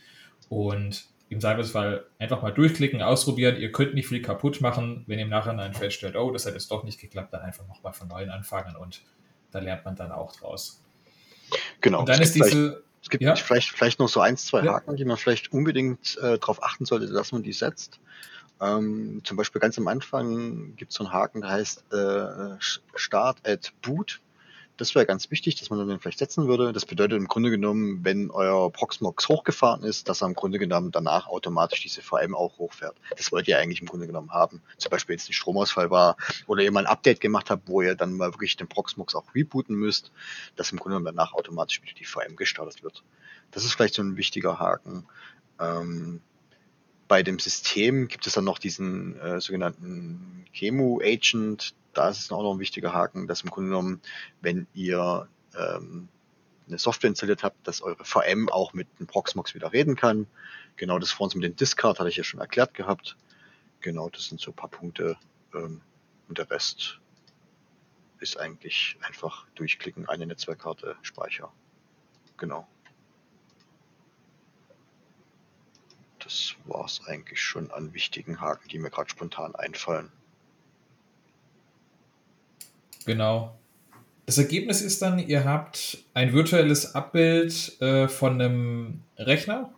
und im Zweifelsfall einfach mal durchklicken, ausprobieren. Ihr könnt nicht viel kaputt machen, wenn ihr im Nachhinein feststellt, oh, das hat jetzt doch nicht geklappt, dann einfach nochmal von neuem anfangen und da lernt man dann auch draus. Genau. Und dann ist diese. Es gibt ja? vielleicht, vielleicht noch so ein, zwei ja. Haken, die man vielleicht unbedingt äh, darauf achten sollte, dass man die setzt. Ähm, zum Beispiel ganz am Anfang gibt es so einen Haken, der heißt äh, Start at Boot. Das wäre ganz wichtig, dass man den vielleicht setzen würde. Das bedeutet im Grunde genommen, wenn euer Proxmox hochgefahren ist, dass er im Grunde genommen danach automatisch diese VM auch hochfährt. Das wollt ihr eigentlich im Grunde genommen haben. Zum Beispiel jetzt ein Stromausfall war oder ihr mal ein Update gemacht habt, wo ihr dann mal wirklich den Proxmox auch rebooten müsst, dass im Grunde genommen danach automatisch wieder die VM gestartet wird. Das ist vielleicht so ein wichtiger Haken. Ähm, bei dem System gibt es dann noch diesen äh, sogenannten Chemo-Agent, da ist es auch noch ein wichtiger Haken, dass im Grunde genommen, wenn ihr ähm, eine Software installiert habt, dass eure VM auch mit dem Proxmox wieder reden kann. Genau das vorhin mit dem Discard hatte ich ja schon erklärt gehabt. Genau, das sind so ein paar Punkte. Ähm, und der Rest ist eigentlich einfach durchklicken, eine Netzwerkkarte, Speicher. Genau. Das war es eigentlich schon an wichtigen Haken, die mir gerade spontan einfallen. Genau. Das Ergebnis ist dann, ihr habt ein virtuelles Abbild äh, von einem Rechner,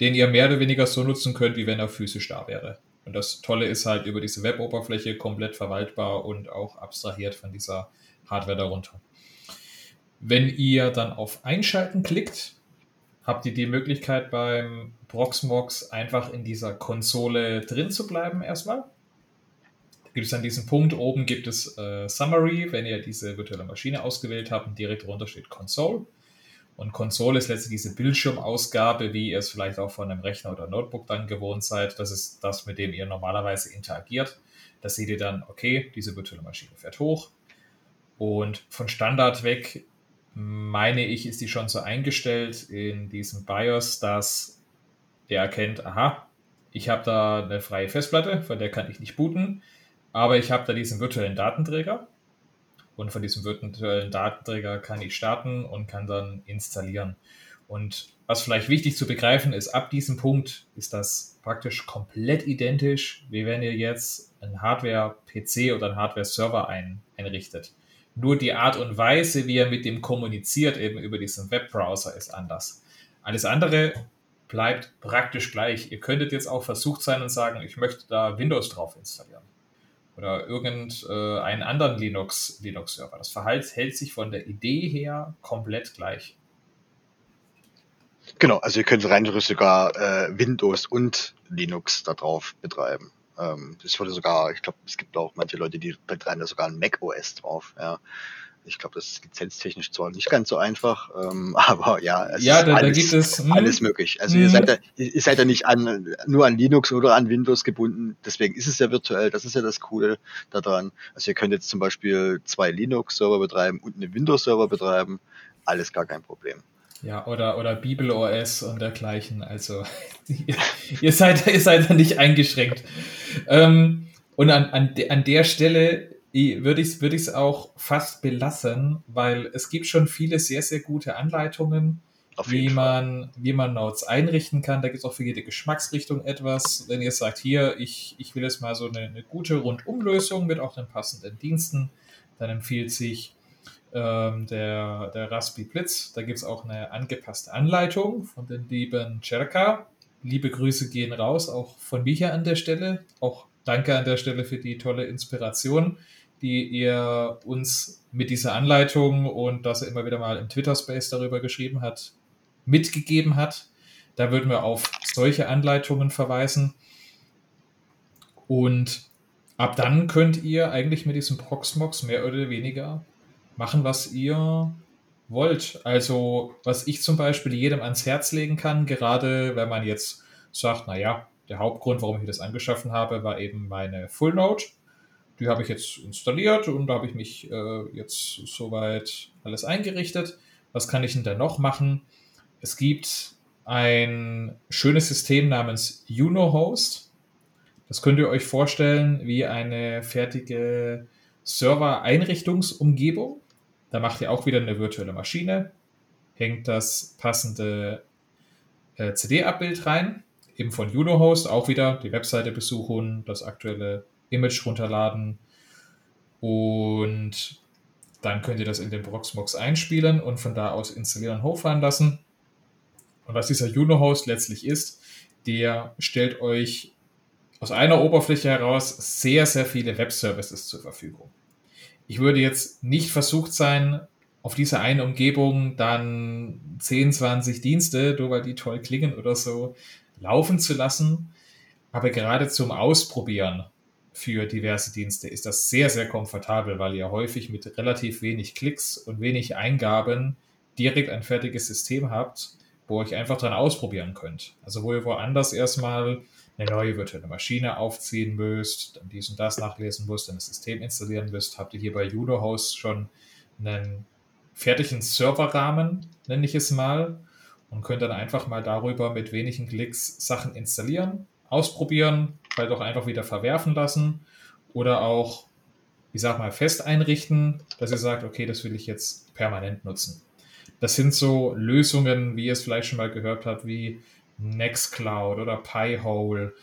den ihr mehr oder weniger so nutzen könnt, wie wenn er physisch da wäre. Und das Tolle ist halt über diese Web-Oberfläche komplett verwaltbar und auch abstrahiert von dieser Hardware darunter. Wenn ihr dann auf Einschalten klickt, habt ihr die Möglichkeit beim Proxmox einfach in dieser Konsole drin zu bleiben erstmal gibt es an diesem Punkt oben gibt es äh, Summary, wenn ihr diese virtuelle Maschine ausgewählt habt und direkt drunter steht Console. Und Console ist letztlich diese Bildschirmausgabe, wie ihr es vielleicht auch von einem Rechner oder Notebook dann gewohnt seid. Das ist das, mit dem ihr normalerweise interagiert. Da seht ihr dann, okay, diese virtuelle Maschine fährt hoch. Und von Standard weg, meine ich, ist die schon so eingestellt in diesem BIOS, dass der erkennt, aha, ich habe da eine freie Festplatte, von der kann ich nicht booten. Aber ich habe da diesen virtuellen Datenträger und von diesem virtuellen Datenträger kann ich starten und kann dann installieren. Und was vielleicht wichtig zu begreifen ist, ab diesem Punkt ist das praktisch komplett identisch, wie wenn ihr jetzt ein Hardware-PC oder ein Hardware-Server ein, einrichtet. Nur die Art und Weise, wie ihr mit dem kommuniziert, eben über diesen Webbrowser, ist anders. Alles andere bleibt praktisch gleich. Ihr könntet jetzt auch versucht sein und sagen, ich möchte da Windows drauf installieren oder irgendeinen äh, anderen Linux, Linux-Server. Das Verhalten hält sich von der Idee her komplett gleich. Genau, also ihr könnt rein sogar äh, Windows und Linux darauf betreiben. Ähm, das wurde sogar, ich glaube, es gibt auch manche Leute, die betreiben da sogar ein Mac OS drauf. Ja. Ich glaube, das ist lizenztechnisch zwar nicht ganz so einfach, ähm, aber ja, es ja, ist da, alles, da es hm, alles möglich. Also hm. ihr, seid ja, ihr seid ja nicht an, nur an Linux oder an Windows gebunden, deswegen ist es ja virtuell, das ist ja das Coole daran. Also ihr könnt jetzt zum Beispiel zwei Linux-Server betreiben und einen Windows-Server betreiben, alles gar kein Problem. Ja, oder, oder BibelOS und dergleichen. Also ihr, ihr, seid, ihr seid da nicht eingeschränkt. Ähm, und an, an, de, an der Stelle würde ich es würd auch fast belassen, weil es gibt schon viele sehr, sehr gute Anleitungen, wie man, wie man Notes einrichten kann. Da gibt es auch für jede Geschmacksrichtung etwas. Wenn ihr sagt, hier, ich, ich will jetzt mal so eine, eine gute Rundumlösung mit auch den passenden Diensten, dann empfiehlt sich ähm, der, der Raspi Blitz. Da gibt es auch eine angepasste Anleitung von den lieben Cerca. Liebe Grüße gehen raus, auch von mir hier an der Stelle. Auch danke an der Stelle für die tolle Inspiration die ihr uns mit dieser Anleitung und dass er immer wieder mal im Twitter-Space darüber geschrieben hat, mitgegeben hat. Da würden wir auf solche Anleitungen verweisen. Und ab dann könnt ihr eigentlich mit diesem Proxmox mehr oder weniger machen, was ihr wollt. Also, was ich zum Beispiel jedem ans Herz legen kann, gerade wenn man jetzt sagt, naja, der Hauptgrund, warum ich das angeschaffen habe, war eben meine Full Note. Die habe ich jetzt installiert und da habe ich mich äh, jetzt soweit alles eingerichtet. Was kann ich denn da noch machen? Es gibt ein schönes System namens UnoHost. Das könnt ihr euch vorstellen wie eine fertige Server-Einrichtungsumgebung. Da macht ihr auch wieder eine virtuelle Maschine, hängt das passende äh, CD-Abbild rein, eben von UnoHost, auch wieder die Webseite besuchen, das aktuelle Image runterladen und dann könnt ihr das in den Proxmox einspielen und von da aus installieren und hochfahren lassen. Und was dieser UnoHost letztlich ist, der stellt euch aus einer Oberfläche heraus sehr, sehr viele Web-Services zur Verfügung. Ich würde jetzt nicht versucht sein, auf dieser einen Umgebung dann 10, 20 Dienste, nur weil die toll klingen oder so, laufen zu lassen. Aber gerade zum Ausprobieren für diverse Dienste ist das sehr, sehr komfortabel, weil ihr häufig mit relativ wenig Klicks und wenig Eingaben direkt ein fertiges System habt, wo ihr euch einfach dran ausprobieren könnt. Also wo ihr woanders erstmal eine neue virtuelle Maschine aufziehen müsst, dann dies und das nachlesen müsst, dann das System installieren müsst, habt ihr hier bei Judohost schon einen fertigen Serverrahmen, nenne ich es mal, und könnt dann einfach mal darüber mit wenigen Klicks Sachen installieren, ausprobieren, vielleicht auch einfach wieder verwerfen lassen oder auch, ich sag mal, fest einrichten, dass ihr sagt, okay, das will ich jetzt permanent nutzen. Das sind so Lösungen, wie ihr es vielleicht schon mal gehört habt, wie Nextcloud oder Pi-hole.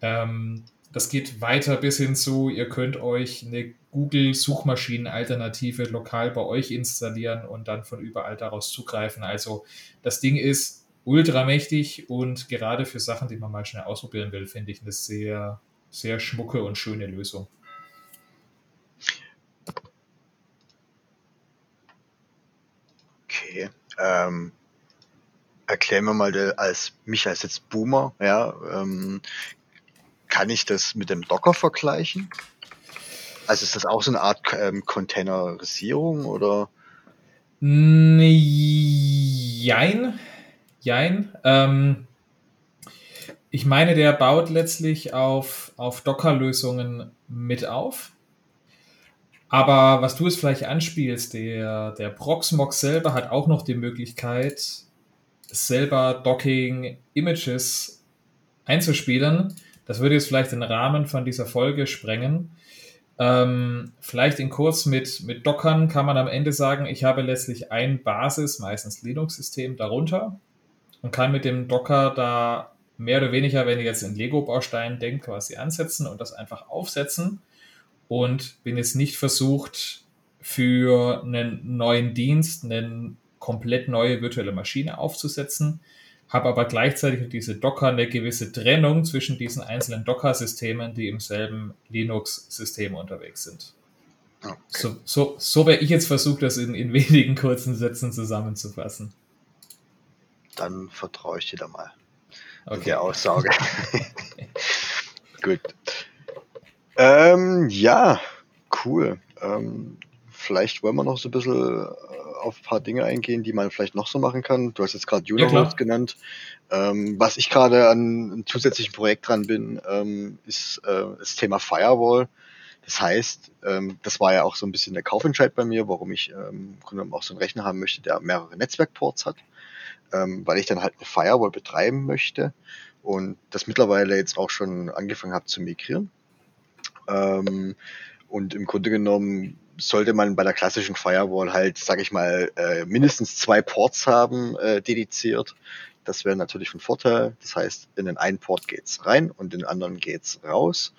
Ähm, das geht weiter bis hin zu, ihr könnt euch eine Google-Suchmaschinen-Alternative lokal bei euch installieren und dann von überall daraus zugreifen. Also das Ding ist ultramächtig und gerade für Sachen, die man mal schnell ausprobieren will, finde ich eine sehr, sehr schmucke und schöne Lösung. Okay. Ähm, erklär mir mal als mich als jetzt Boomer, ja, ähm, kann ich das mit dem Docker vergleichen? Also ist das auch so eine Art ähm, Containerisierung oder? Jein. Jein. Ähm, ich meine, der baut letztlich auf, auf Docker-Lösungen mit auf. Aber was du es vielleicht anspielst, der, der Proxmox selber hat auch noch die Möglichkeit, selber Docking Images einzuspielen. Das würde jetzt vielleicht den Rahmen von dieser Folge sprengen. Ähm, vielleicht in kurz mit, mit Dockern kann man am Ende sagen, ich habe letztlich ein Basis, meistens Linux-System darunter und kann mit dem Docker da mehr oder weniger, wenn ihr jetzt in Lego-Bausteinen denkt, quasi ansetzen und das einfach aufsetzen und bin jetzt nicht versucht, für einen neuen Dienst eine komplett neue virtuelle Maschine aufzusetzen, habe aber gleichzeitig mit diese Docker eine gewisse Trennung zwischen diesen einzelnen Docker-Systemen, die im selben Linux-System unterwegs sind. Okay. So, so, so wäre ich jetzt versucht, das in, in wenigen kurzen Sätzen zusammenzufassen. Dann vertraue ich dir da mal. Okay. Der Aussage. Gut. Ähm, ja, cool. Ähm, vielleicht wollen wir noch so ein bisschen auf ein paar Dinge eingehen, die man vielleicht noch so machen kann. Du hast jetzt gerade Unohost ja, genannt. Ähm, was ich gerade an einem zusätzlichen Projekt dran bin, ähm, ist äh, das Thema Firewall. Das heißt, ähm, das war ja auch so ein bisschen der Kaufentscheid bei mir, warum ich ähm, auch so einen Rechner haben möchte, der mehrere Netzwerkports hat, ähm, weil ich dann halt eine Firewall betreiben möchte und das mittlerweile jetzt auch schon angefangen habe zu migrieren. Ähm, und im Grunde genommen sollte man bei der klassischen Firewall halt, sag ich mal, äh, mindestens zwei Ports haben, äh, dediziert. Das wäre natürlich von Vorteil. Das heißt, in den einen Port geht's rein und in den anderen geht's raus.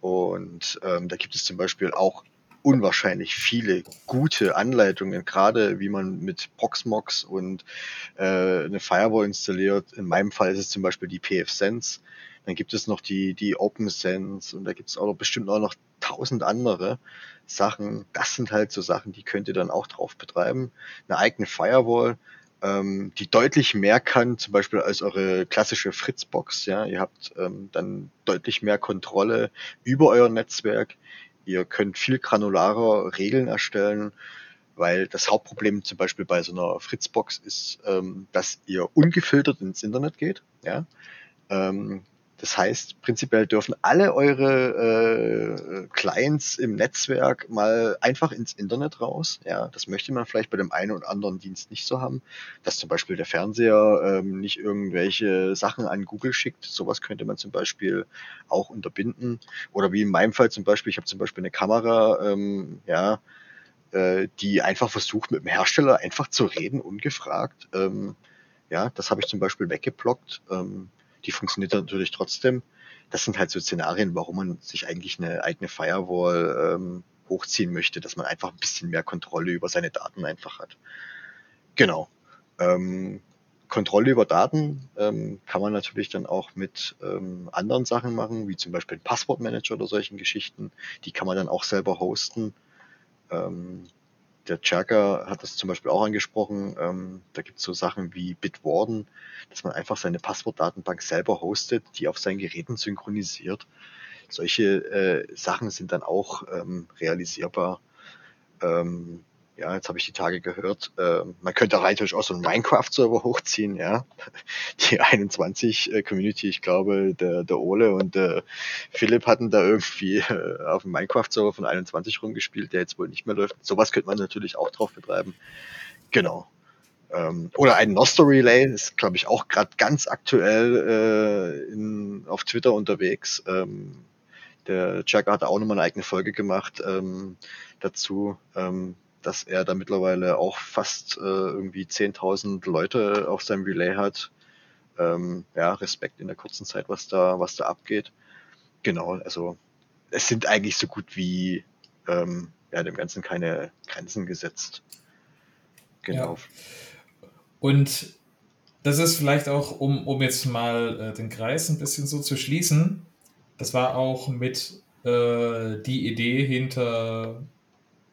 Und ähm, da gibt es zum Beispiel auch unwahrscheinlich viele gute Anleitungen, gerade wie man mit Proxmox und äh, eine Firewall installiert. In meinem Fall ist es zum Beispiel die PFSense. Dann gibt es noch die, die OpenSense und da gibt es auch bestimmt auch noch tausend andere Sachen. Das sind halt so Sachen, die könnt ihr dann auch drauf betreiben. Eine eigene Firewall, ähm, die deutlich mehr kann, zum Beispiel als eure klassische Fritzbox. Ja, ihr habt ähm, dann deutlich mehr Kontrolle über euer Netzwerk. Ihr könnt viel granularer Regeln erstellen. weil das Hauptproblem zum Beispiel bei so einer Fritzbox ist, ähm, dass ihr ungefiltert ins Internet geht. Ja? Ähm, das heißt, prinzipiell dürfen alle eure äh, Clients im Netzwerk mal einfach ins Internet raus. Ja, das möchte man vielleicht bei dem einen oder anderen Dienst nicht so haben, dass zum Beispiel der Fernseher ähm, nicht irgendwelche Sachen an Google schickt. Sowas könnte man zum Beispiel auch unterbinden. Oder wie in meinem Fall zum Beispiel, ich habe zum Beispiel eine Kamera, ähm, ja, äh, die einfach versucht, mit dem Hersteller einfach zu reden, ungefragt. Ähm, ja, das habe ich zum Beispiel weggeblockt. Ähm, die funktioniert natürlich trotzdem. Das sind halt so Szenarien, warum man sich eigentlich eine eigene Firewall ähm, hochziehen möchte, dass man einfach ein bisschen mehr Kontrolle über seine Daten einfach hat. Genau. Ähm, Kontrolle über Daten ähm, kann man natürlich dann auch mit ähm, anderen Sachen machen, wie zum Beispiel Passwortmanager oder solchen Geschichten. Die kann man dann auch selber hosten. Ähm, der Cherka hat das zum Beispiel auch angesprochen. Ähm, da gibt es so Sachen wie Bitwarden, dass man einfach seine Passwortdatenbank selber hostet, die auf seinen Geräten synchronisiert. Solche äh, Sachen sind dann auch ähm, realisierbar. Ähm, ja, jetzt habe ich die Tage gehört, äh, man könnte rein auch so einen Minecraft-Server hochziehen, ja. Die 21 äh, Community, ich glaube, der, der Ole und der Philipp hatten da irgendwie äh, auf dem Minecraft-Server von 21 rumgespielt, der jetzt wohl nicht mehr läuft. Sowas könnte man natürlich auch drauf betreiben. Genau. Ähm, oder ein Nostor Relay, ist, glaube ich, auch gerade ganz aktuell äh, in, auf Twitter unterwegs. Ähm, der Jack hat auch nochmal eine eigene Folge gemacht ähm, dazu. Ähm, dass er da mittlerweile auch fast äh, irgendwie 10.000 Leute auf seinem Relay hat. Ähm, ja, Respekt in der kurzen Zeit, was da, was da abgeht. Genau, also es sind eigentlich so gut wie ähm, ja, dem Ganzen keine Grenzen gesetzt. Genau. Ja. Und das ist vielleicht auch, um, um jetzt mal äh, den Kreis ein bisschen so zu schließen, das war auch mit äh, die Idee hinter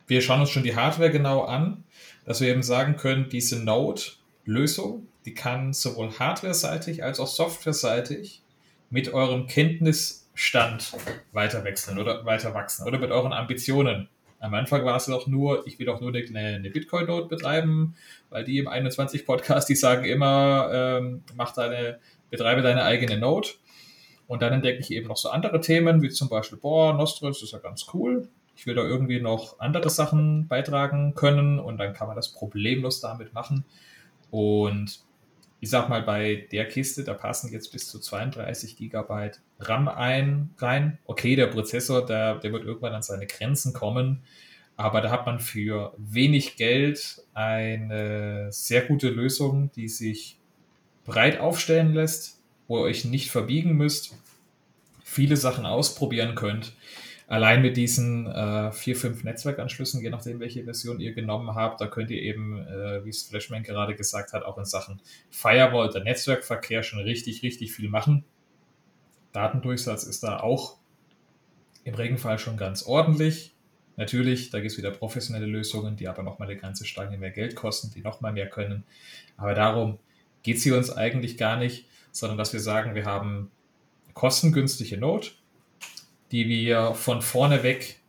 wir schauen uns schon die Hardware genau an, dass wir eben sagen können, diese Node-Lösung, die kann sowohl hardware-seitig als auch software-seitig mit eurem Kenntnisstand weiter wechseln oder weiter wachsen oder mit euren Ambitionen. Am Anfang war es doch nur, ich will doch nur eine, eine Bitcoin-Node betreiben, weil die im 21-Podcast, die sagen immer, ähm, mach deine, betreibe deine eigene Node. Und dann entdecke ich eben noch so andere Themen, wie zum Beispiel, boah, Nostros ist ja ganz cool ich will da irgendwie noch andere Sachen beitragen können und dann kann man das problemlos damit machen. Und ich sag mal, bei der Kiste, da passen jetzt bis zu 32 Gigabyte RAM ein, rein. Okay, der Prozessor, der, der wird irgendwann an seine Grenzen kommen, aber da hat man für wenig Geld eine sehr gute Lösung, die sich breit aufstellen lässt, wo ihr euch nicht verbiegen müsst, viele Sachen ausprobieren könnt allein mit diesen äh, vier, fünf Netzwerkanschlüssen, je nachdem, welche Version ihr genommen habt, da könnt ihr eben, äh, wie es Flashman gerade gesagt hat, auch in Sachen Firewall, der Netzwerkverkehr schon richtig, richtig viel machen. Datendurchsatz ist da auch im Regenfall schon ganz ordentlich. Natürlich, da gibt es wieder professionelle Lösungen, die aber nochmal eine ganze Stange mehr Geld kosten, die nochmal mehr können. Aber darum geht es hier uns eigentlich gar nicht, sondern dass wir sagen, wir haben kostengünstige Node, die wir von vorne weg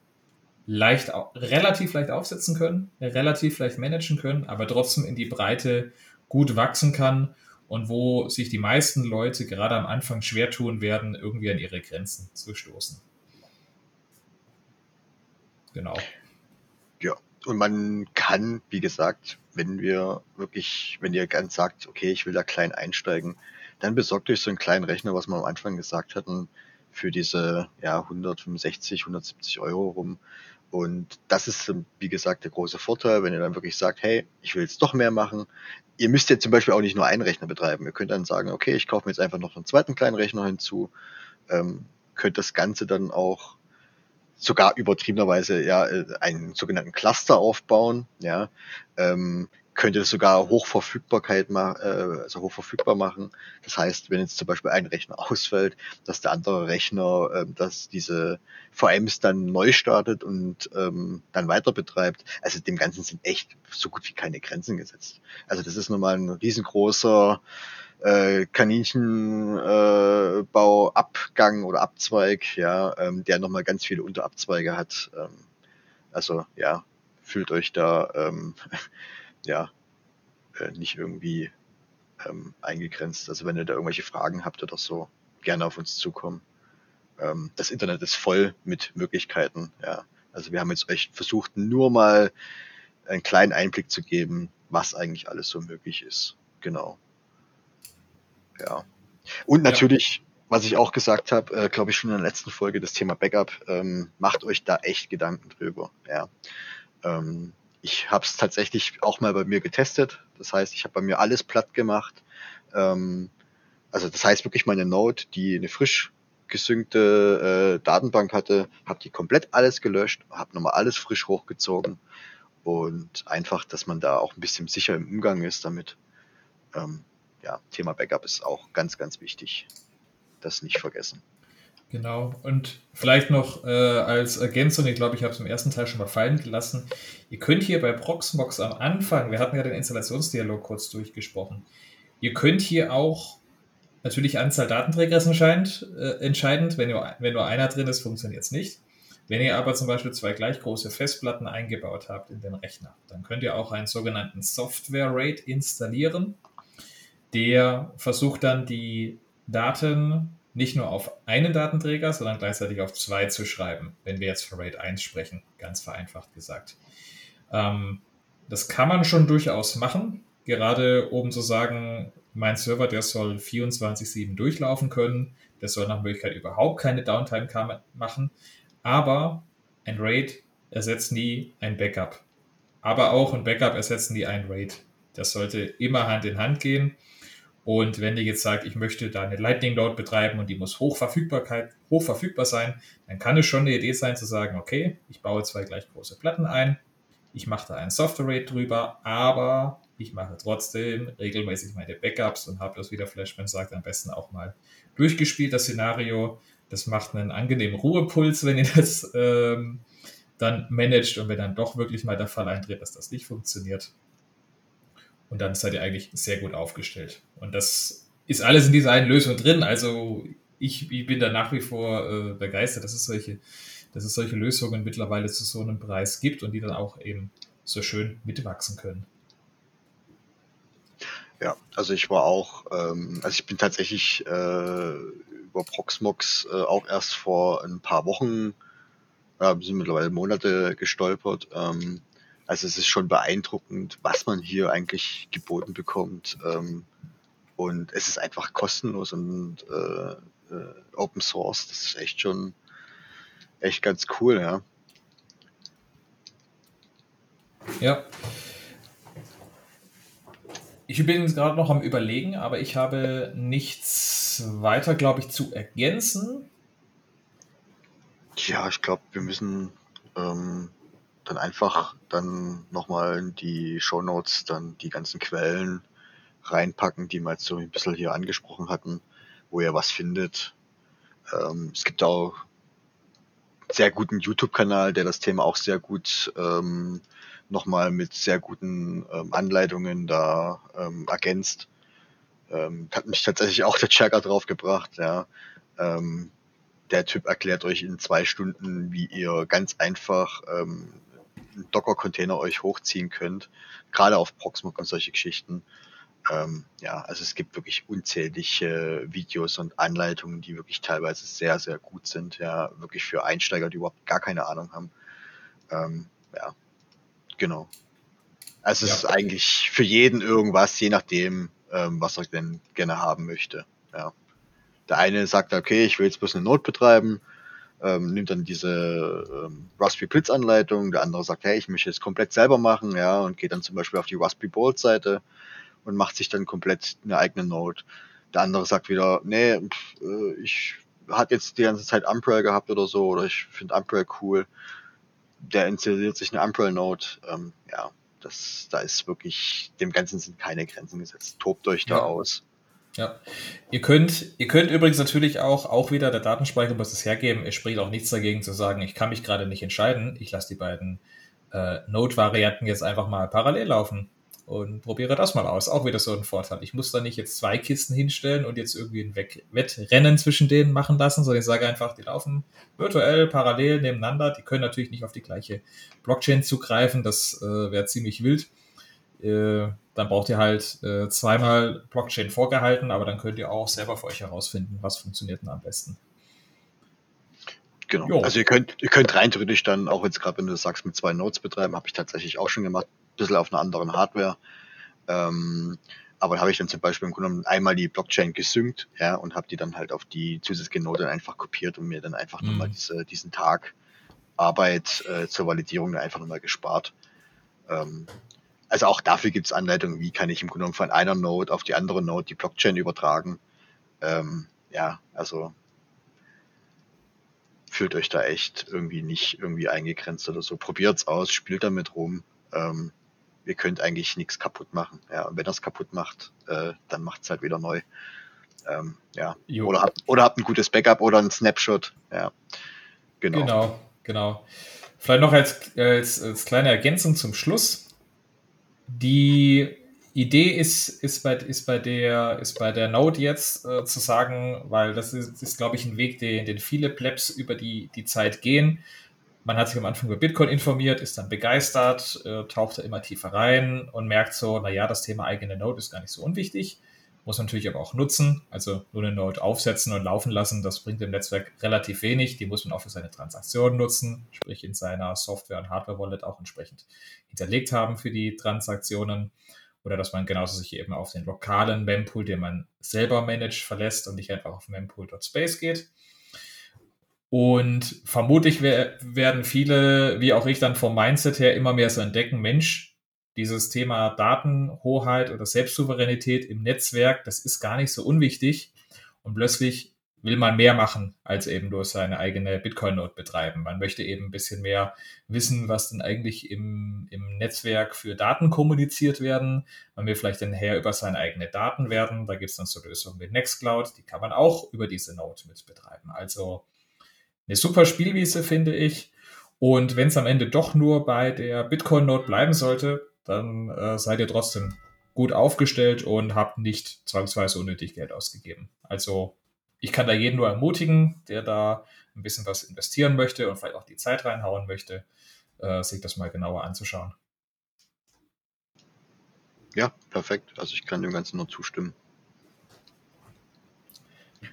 leicht, relativ leicht aufsetzen können, relativ leicht managen können, aber trotzdem in die Breite gut wachsen kann und wo sich die meisten Leute gerade am Anfang schwer tun werden, irgendwie an ihre Grenzen zu stoßen. Genau. Ja, und man kann, wie gesagt, wenn wir wirklich, wenn ihr ganz sagt, okay, ich will da klein einsteigen, dann besorgt euch so einen kleinen Rechner, was wir am Anfang gesagt hatten, für diese ja, 165, 170 Euro rum. Und das ist, wie gesagt, der große Vorteil, wenn ihr dann wirklich sagt, hey, ich will jetzt doch mehr machen. Ihr müsst jetzt zum Beispiel auch nicht nur einen Rechner betreiben. Ihr könnt dann sagen, okay, ich kaufe mir jetzt einfach noch einen zweiten kleinen Rechner hinzu. Ähm, könnt das Ganze dann auch sogar übertriebenerweise ja einen sogenannten Cluster aufbauen. Ja, ähm, könnte das sogar Hochverfügbarkeit ma äh, also hochverfügbar machen. Das heißt, wenn jetzt zum Beispiel ein Rechner ausfällt, dass der andere Rechner, äh, dass diese VMs dann neu startet und ähm, dann weiter betreibt. Also dem Ganzen sind echt so gut wie keine Grenzen gesetzt. Also das ist nochmal ein riesengroßer äh, Kaninchenbauabgang äh, oder Abzweig, ja, ähm, der nochmal ganz viele Unterabzweige hat. Ähm, also ja, fühlt euch da ähm, ja äh, nicht irgendwie ähm, eingegrenzt. Also wenn ihr da irgendwelche Fragen habt oder so, gerne auf uns zukommen. Ähm, das Internet ist voll mit Möglichkeiten. Ja. Also wir haben jetzt echt versucht, nur mal einen kleinen Einblick zu geben, was eigentlich alles so möglich ist. Genau. Ja. Und natürlich, ja. was ich auch gesagt habe, äh, glaube ich schon in der letzten Folge, das Thema Backup, ähm, macht euch da echt Gedanken drüber. Ja. Ähm, ich habe es tatsächlich auch mal bei mir getestet. Das heißt, ich habe bei mir alles platt gemacht. Ähm, also das heißt wirklich meine Node, die eine frisch gesynkte äh, Datenbank hatte, habe die komplett alles gelöscht, habe nochmal alles frisch hochgezogen und einfach, dass man da auch ein bisschen sicher im Umgang ist damit. Ähm, ja, Thema Backup ist auch ganz, ganz wichtig. Das nicht vergessen. Genau. Und vielleicht noch äh, als Ergänzung, ich glaube, ich habe es im ersten Teil schon mal fallen gelassen. Ihr könnt hier bei Proxmox am Anfang, wir hatten ja den Installationsdialog kurz durchgesprochen, ihr könnt hier auch natürlich Anzahl Datenträger ist entscheidend, äh, entscheidend. Wenn, nur, wenn nur einer drin ist, funktioniert es nicht. Wenn ihr aber zum Beispiel zwei gleich große Festplatten eingebaut habt in den Rechner, dann könnt ihr auch einen sogenannten Software RAID installieren. Der versucht dann die Daten nicht nur auf einen Datenträger, sondern gleichzeitig auf zwei zu schreiben, wenn wir jetzt von RAID 1 sprechen, ganz vereinfacht gesagt. Ähm, das kann man schon durchaus machen, gerade oben zu sagen, mein Server, der soll 24-7 durchlaufen können, der soll nach Möglichkeit überhaupt keine Downtime machen, aber ein RAID ersetzt nie ein Backup. Aber auch ein Backup ersetzt nie ein RAID. Das sollte immer Hand in Hand gehen. Und wenn ihr jetzt sagt, ich möchte da eine Lightning Node betreiben und die muss Hochverfügbarkeit, hochverfügbar sein, dann kann es schon eine Idee sein zu sagen, okay, ich baue zwei gleich große Platten ein, ich mache da ein Software Rate drüber, aber ich mache trotzdem regelmäßig meine Backups und habe das, wie der Flashman sagt, am besten auch mal durchgespielt, das Szenario. Das macht einen angenehmen Ruhepuls, wenn ihr das ähm, dann managt und wenn dann doch wirklich mal der Fall eintritt, dass das nicht funktioniert, und dann seid ihr eigentlich sehr gut aufgestellt. Und das ist alles in dieser einen Lösung drin. Also ich, ich bin da nach wie vor äh, begeistert, dass es, solche, dass es solche Lösungen mittlerweile zu so einem Preis gibt und die dann auch eben so schön mitwachsen können. Ja, also ich war auch, ähm, also ich bin tatsächlich äh, über Proxmox äh, auch erst vor ein paar Wochen, äh, sind mittlerweile Monate gestolpert. Ähm, also es ist schon beeindruckend, was man hier eigentlich geboten bekommt. Ähm, und es ist einfach kostenlos und äh, äh, Open Source. Das ist echt schon echt ganz cool, ja. Ja. Ich bin jetzt gerade noch am Überlegen, aber ich habe nichts weiter, glaube ich, zu ergänzen. Ja, ich glaube, wir müssen ähm, dann einfach dann nochmal in die Show Notes dann die ganzen Quellen reinpacken, die wir jetzt so ein bisschen hier angesprochen hatten, wo ihr was findet. Ähm, es gibt auch einen sehr guten YouTube-Kanal, der das Thema auch sehr gut ähm, nochmal mit sehr guten ähm, Anleitungen da ähm, ergänzt. Ähm, hat mich tatsächlich auch der Checker drauf gebracht, ja. Ähm, der Typ erklärt euch in zwei Stunden, wie ihr ganz einfach ähm, Docker-Container euch hochziehen könnt, gerade auf Proxmox und solche Geschichten. Ähm, ja, also es gibt wirklich unzählige Videos und Anleitungen, die wirklich teilweise sehr, sehr gut sind, ja, wirklich für Einsteiger, die überhaupt gar keine Ahnung haben. Ähm, ja, genau. Also es ja. ist eigentlich für jeden irgendwas, je nachdem, ähm, was er denn gerne haben möchte. Ja. Der eine sagt, okay, ich will jetzt bloß eine Node betreiben, ähm, nimmt dann diese ähm, Raspberry Blitz Anleitung, der andere sagt, hey, ich möchte es komplett selber machen, ja, und geht dann zum Beispiel auf die Raspberry Bolt Seite und macht sich dann komplett eine eigene Node. Der andere sagt wieder, nee, pff, äh, ich hatte jetzt die ganze Zeit Umbrella gehabt oder so, oder ich finde Umbrella cool. Der installiert sich eine Umbrella Node, ähm, ja, das, da ist wirklich, dem Ganzen sind keine Grenzen gesetzt. Tobt euch da ja. aus. Ja. Ihr könnt, ihr könnt übrigens natürlich auch, auch wieder der Datenspeicher muss es hergeben. Es spricht auch nichts dagegen zu sagen, ich kann mich gerade nicht entscheiden. Ich lasse die beiden äh, Node-Varianten jetzt einfach mal parallel laufen. und probiere das mal aus. Auch wieder so ein Vorteil. Ich muss da nicht jetzt zwei Kisten hinstellen und jetzt irgendwie ein Wettrennen zwischen denen machen lassen, sondern ich sage einfach, die laufen virtuell parallel nebeneinander. Die können natürlich nicht auf die gleiche Blockchain zugreifen. Das äh, wäre ziemlich wild. Äh, dann braucht ihr halt äh, zweimal Blockchain vorgehalten, aber dann könnt ihr auch selber für euch herausfinden, was funktioniert denn am besten. Genau. Jo. Also ihr könnt, ihr könnt rein theoretisch dann, auch jetzt gerade wenn du sagst, mit zwei Nodes betreiben, habe ich tatsächlich auch schon gemacht, ein bisschen auf einer anderen Hardware. Ähm, aber habe ich dann zum Beispiel im Grunde genommen einmal die Blockchain gesynkt, ja, und habe die dann halt auf die zusätzliche Node einfach kopiert und mir dann einfach mhm. nochmal diese, diesen Tag Arbeit äh, zur Validierung dann einfach nochmal gespart. Ähm, also auch dafür gibt es Anleitungen, wie kann ich im Grunde genommen von einer Node auf die andere Node die Blockchain übertragen. Ähm, ja, also fühlt euch da echt irgendwie nicht irgendwie eingegrenzt oder so. Probiert's aus, spielt damit rum. Ähm, ihr könnt eigentlich nichts kaputt machen. Ja, und wenn das kaputt macht, äh, dann macht's halt wieder neu. Ähm, ja. Oder habt, oder habt ein gutes Backup oder ein Snapshot. Ja. Genau. Genau, genau. Vielleicht noch als, als, als kleine Ergänzung zum Schluss. Die Idee ist, ist, bei, ist, bei der, ist bei der Node jetzt äh, zu sagen, weil das ist, ist glaube ich, ein Weg, den, den viele Plebs über die, die Zeit gehen. Man hat sich am Anfang über Bitcoin informiert, ist dann begeistert, äh, taucht da immer tiefer rein und merkt so, naja, das Thema eigene Node ist gar nicht so unwichtig. Muss natürlich aber auch nutzen. Also nur eine Node aufsetzen und laufen lassen, das bringt dem Netzwerk relativ wenig. Die muss man auch für seine Transaktionen nutzen, sprich in seiner Software- und Hardware-Wallet auch entsprechend hinterlegt haben für die Transaktionen oder dass man genauso sich eben auf den lokalen Mempool, den man selber managt, verlässt und nicht einfach auf mempool.space geht. Und vermutlich werden viele, wie auch ich dann vom Mindset her, immer mehr so entdecken, Mensch, dieses Thema Datenhoheit oder Selbstsouveränität im Netzwerk, das ist gar nicht so unwichtig. Und plötzlich will man mehr machen, als eben nur seine eigene Bitcoin-Node betreiben. Man möchte eben ein bisschen mehr wissen, was denn eigentlich im, im Netzwerk für Daten kommuniziert werden. Man will vielleicht dann her über seine eigenen Daten werden. Da gibt es dann so Lösungen wie Nextcloud, die kann man auch über diese Node mit betreiben. Also eine super Spielwiese, finde ich. Und wenn es am Ende doch nur bei der Bitcoin-Node bleiben sollte, dann äh, seid ihr trotzdem gut aufgestellt und habt nicht zwangsweise unnötig Geld ausgegeben. Also ich kann da jeden nur ermutigen, der da ein bisschen was investieren möchte und vielleicht auch die Zeit reinhauen möchte, äh, sich das mal genauer anzuschauen. Ja, perfekt. Also ich kann dem Ganzen nur zustimmen.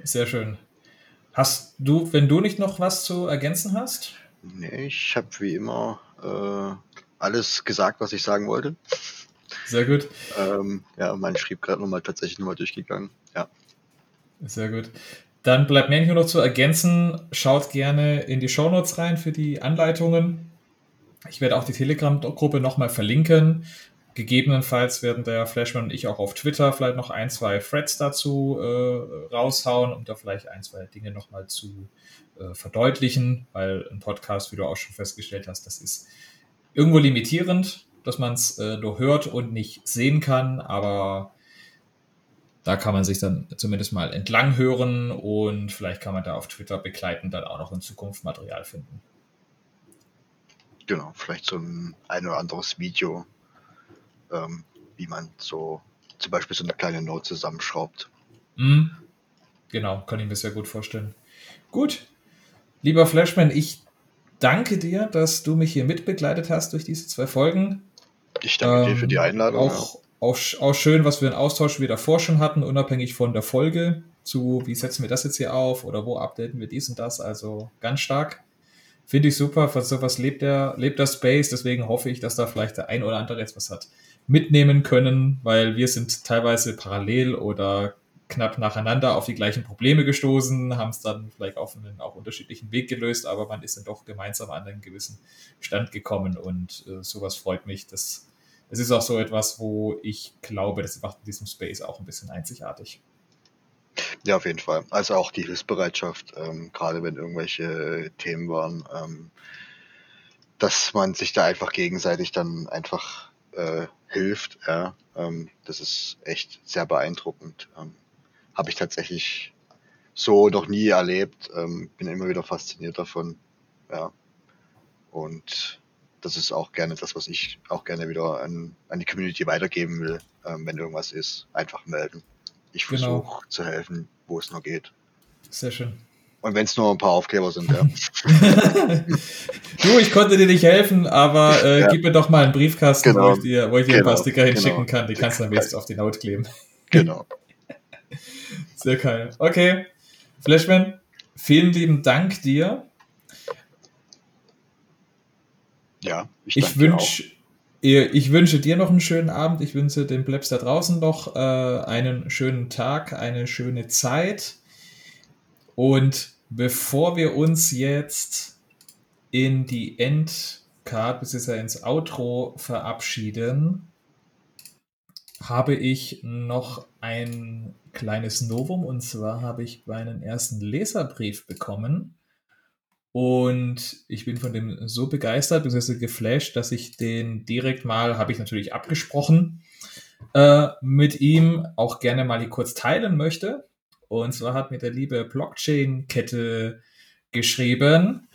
Sehr schön. Hast du, wenn du nicht noch was zu ergänzen hast? Nee, ich habe wie immer äh, alles gesagt, was ich sagen wollte. Sehr gut. ähm, ja, mein schrieb gerade nochmal tatsächlich nochmal durchgegangen. Ja. Sehr gut. Dann bleibt mir nur noch zu ergänzen, schaut gerne in die Shownotes rein für die Anleitungen. Ich werde auch die Telegram-Gruppe nochmal verlinken. Gegebenenfalls werden der Flashman und ich auch auf Twitter vielleicht noch ein, zwei Threads dazu äh, raushauen, um da vielleicht ein, zwei Dinge nochmal zu äh, verdeutlichen, weil ein Podcast, wie du auch schon festgestellt hast, das ist irgendwo limitierend, dass man es äh, nur hört und nicht sehen kann, aber da kann man sich dann zumindest mal entlang hören und vielleicht kann man da auf Twitter begleitend dann auch noch in Zukunft Material finden. Genau, vielleicht so ein, ein oder anderes Video, ähm, wie man so zum Beispiel so eine kleine Note zusammenschraubt. Mhm. Genau, kann ich mir sehr gut vorstellen. Gut, lieber Flashman, ich danke dir, dass du mich hier mitbegleitet hast durch diese zwei Folgen. Ich danke ähm, dir für die ähm, Einladung. Auch, auch, auch schön, was wir einen Austausch wie davor schon hatten, unabhängig von der Folge, zu wie setzen wir das jetzt hier auf oder wo updaten wir dies und das. Also ganz stark. Finde ich super. Für sowas lebt der, lebt der Space. Deswegen hoffe ich, dass da vielleicht der ein oder andere jetzt was hat mitnehmen können, weil wir sind teilweise parallel oder knapp nacheinander auf die gleichen Probleme gestoßen, haben es dann vielleicht auf einen auch unterschiedlichen Weg gelöst, aber man ist dann doch gemeinsam an einen gewissen Stand gekommen und äh, sowas freut mich, dass es ist auch so etwas, wo ich glaube, das macht in diesem Space auch ein bisschen einzigartig. Ja, auf jeden Fall. Also auch die Hilfsbereitschaft, ähm, gerade wenn irgendwelche Themen waren, ähm, dass man sich da einfach gegenseitig dann einfach äh, hilft. Ja, ähm, das ist echt sehr beeindruckend. Ähm, Habe ich tatsächlich so noch nie erlebt. Ähm, bin immer wieder fasziniert davon. Ja. Und das ist auch gerne das, was ich auch gerne wieder an, an die Community weitergeben will. Ähm, wenn irgendwas ist, einfach melden. Ich versuche genau. zu helfen, wo es nur geht. Sehr schön. Und wenn es nur ein paar Aufkleber sind, ja. du, ich konnte dir nicht helfen, aber äh, ja. gib mir doch mal einen Briefkasten, genau. wo ich dir, wo ich dir genau. ein paar Sticker hinschicken genau. kann. Die kannst du dann wenigstens auf die Haut kleben. Genau. Sehr geil. Okay. Flashman, vielen lieben Dank dir. Ja, ich, ich wünsche ich wünsche dir noch einen schönen Abend. Ich wünsche den Plebs da draußen noch äh, einen schönen Tag, eine schöne Zeit. Und bevor wir uns jetzt in die Endcard, bzw. ins Outro verabschieden, habe ich noch ein kleines Novum. Und zwar habe ich meinen ersten Leserbrief bekommen. Und ich bin von dem so begeistert, bzw. geflasht, dass ich den direkt mal, habe ich natürlich abgesprochen, äh, mit ihm auch gerne mal hier kurz teilen möchte. Und zwar hat mir der liebe Blockchain-Kette geschrieben.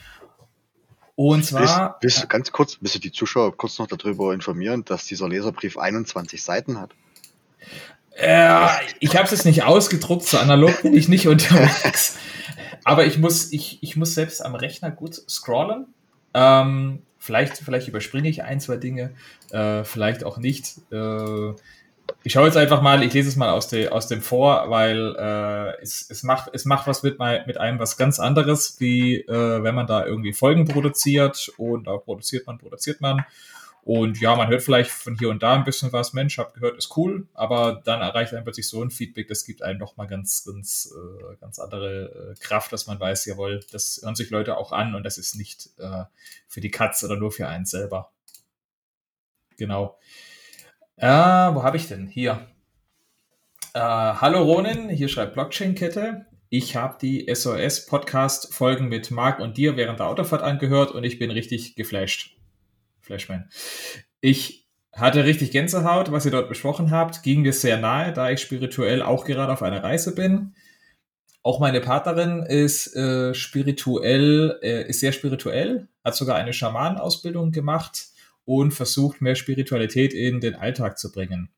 Und zwar. Willst, du ganz kurz, willst du die Zuschauer kurz noch darüber informieren, dass dieser Leserbrief 21 Seiten hat? Äh, ich habe es jetzt nicht ausgedruckt, so analog bin ich nicht unterwegs. Aber ich muss, ich, ich muss selbst am Rechner gut scrollen. Ähm, vielleicht, vielleicht überspringe ich ein, zwei Dinge, äh, vielleicht auch nicht. Äh, ich schaue jetzt einfach mal, ich lese es mal aus, de, aus dem vor, weil äh, es, es, macht, es macht was mit, mit einem was ganz anderes, wie äh, wenn man da irgendwie Folgen produziert und da produziert man, produziert man. Und ja, man hört vielleicht von hier und da ein bisschen was, Mensch, hab gehört, ist cool, aber dann erreicht einem plötzlich so ein Feedback, das gibt einem nochmal ganz, ganz, äh, ganz andere äh, Kraft, dass man weiß, jawohl, das hören sich Leute auch an und das ist nicht äh, für die Katze oder nur für einen selber. Genau. Äh, wo habe ich denn? Hier. Äh, hallo Ronin, hier schreibt Blockchain-Kette. Ich habe die SOS-Podcast-Folgen mit Marc und dir während der Autofahrt angehört und ich bin richtig geflasht. Flashman. Ich hatte richtig Gänsehaut, was ihr dort besprochen habt, ging mir sehr nahe, da ich spirituell auch gerade auf einer Reise bin. Auch meine Partnerin ist äh, spirituell, äh, ist sehr spirituell, hat sogar eine Schamanenausbildung gemacht und versucht, mehr Spiritualität in den Alltag zu bringen.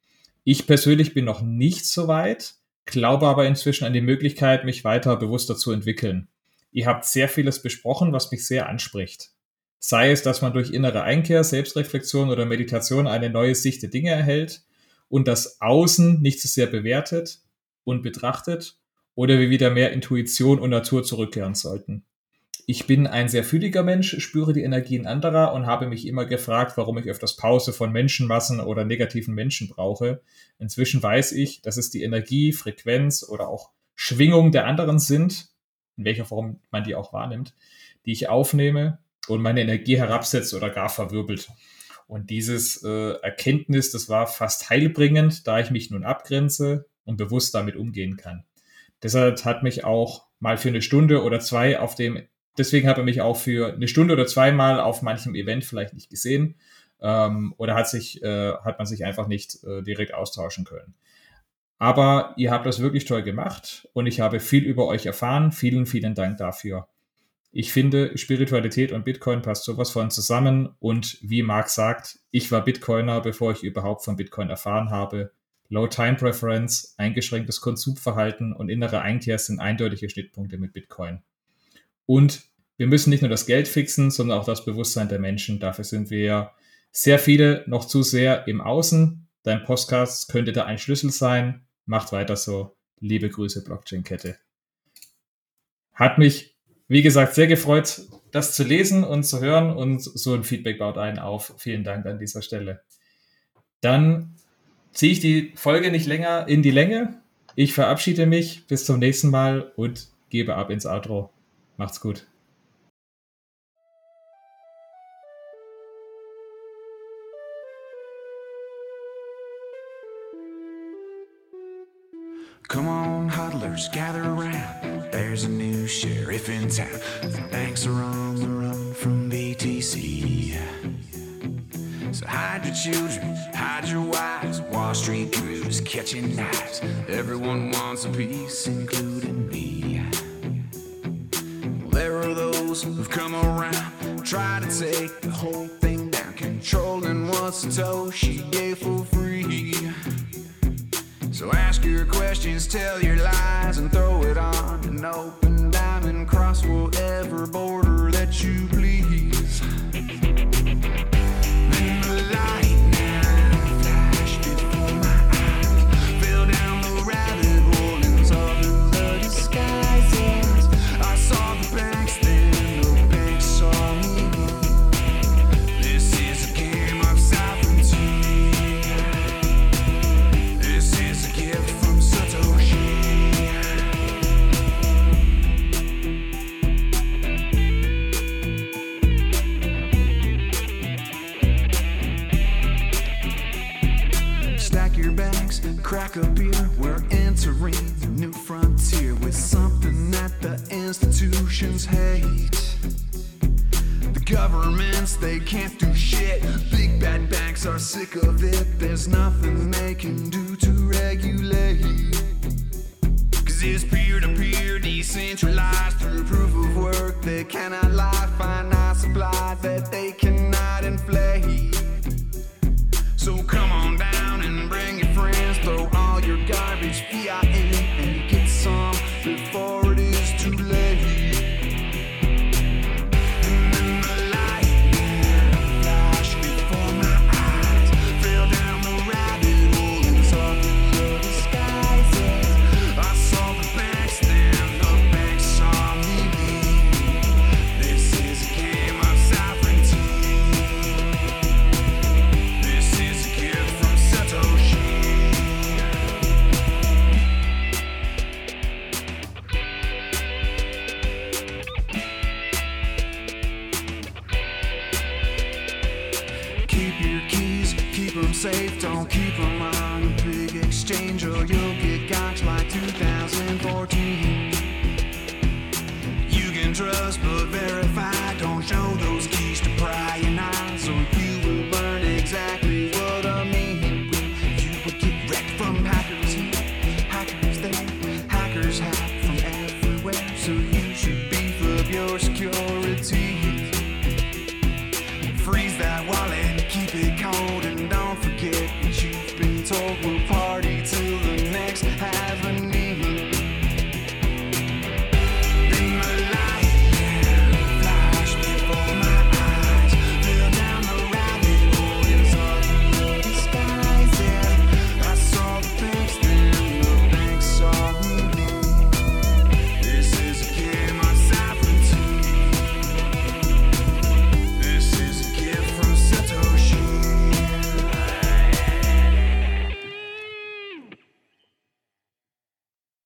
Ich persönlich bin noch nicht so weit, glaube aber inzwischen an die Möglichkeit, mich weiter bewusster zu entwickeln. Ihr habt sehr vieles besprochen, was mich sehr anspricht. Sei es, dass man durch innere Einkehr, Selbstreflexion oder Meditation eine neue Sicht der Dinge erhält und das Außen nicht so sehr bewertet und betrachtet oder wir wieder mehr Intuition und Natur zurückkehren sollten. Ich bin ein sehr fühliger Mensch, spüre die Energien anderer und habe mich immer gefragt, warum ich öfters Pause von Menschenmassen oder negativen Menschen brauche. Inzwischen weiß ich, dass es die Energie, Frequenz oder auch Schwingung der anderen sind, in welcher Form man die auch wahrnimmt, die ich aufnehme und meine Energie herabsetzt oder gar verwirbelt. Und dieses äh, Erkenntnis, das war fast heilbringend, da ich mich nun abgrenze und bewusst damit umgehen kann. Deshalb hat mich auch mal für eine Stunde oder zwei auf dem Deswegen hat er mich auch für eine Stunde oder zweimal auf manchem Event vielleicht nicht gesehen ähm, oder hat, sich, äh, hat man sich einfach nicht äh, direkt austauschen können. Aber ihr habt das wirklich toll gemacht und ich habe viel über euch erfahren. Vielen, vielen Dank dafür. Ich finde, Spiritualität und Bitcoin passt sowas von zusammen und wie Marc sagt, ich war Bitcoiner, bevor ich überhaupt von Bitcoin erfahren habe. Low Time Preference, eingeschränktes Konsumverhalten und innere Einkehr sind eindeutige Schnittpunkte mit Bitcoin. Und wir müssen nicht nur das Geld fixen, sondern auch das Bewusstsein der Menschen. Dafür sind wir sehr viele noch zu sehr im Außen. Dein Podcast könnte da ein Schlüssel sein. Macht weiter so. Liebe Grüße, Blockchain-Kette. Hat mich, wie gesagt, sehr gefreut, das zu lesen und zu hören und so ein Feedback baut einen auf. Vielen Dank an dieser Stelle. Dann ziehe ich die Folge nicht länger in die Länge. Ich verabschiede mich. Bis zum nächsten Mal und gebe ab ins Outro. Macht's gut. Come on, huddlers, gather around. There's a new sheriff in town. The banks are on the run from BTC. So hide your children, hide your wives. Wall Street crews catching knives. Everyone wants a piece, including me fools who've come around, try to take the whole thing down. Controlling what's what she gave for free. So ask your questions, tell your lies, and throw it on an open diamond cross whatever border that you please. can't do shit. Big bad banks are sick of it. There's nothing they can do to regulate. Cause it's peer to peer, decentralized through proof of work. They cannot lie.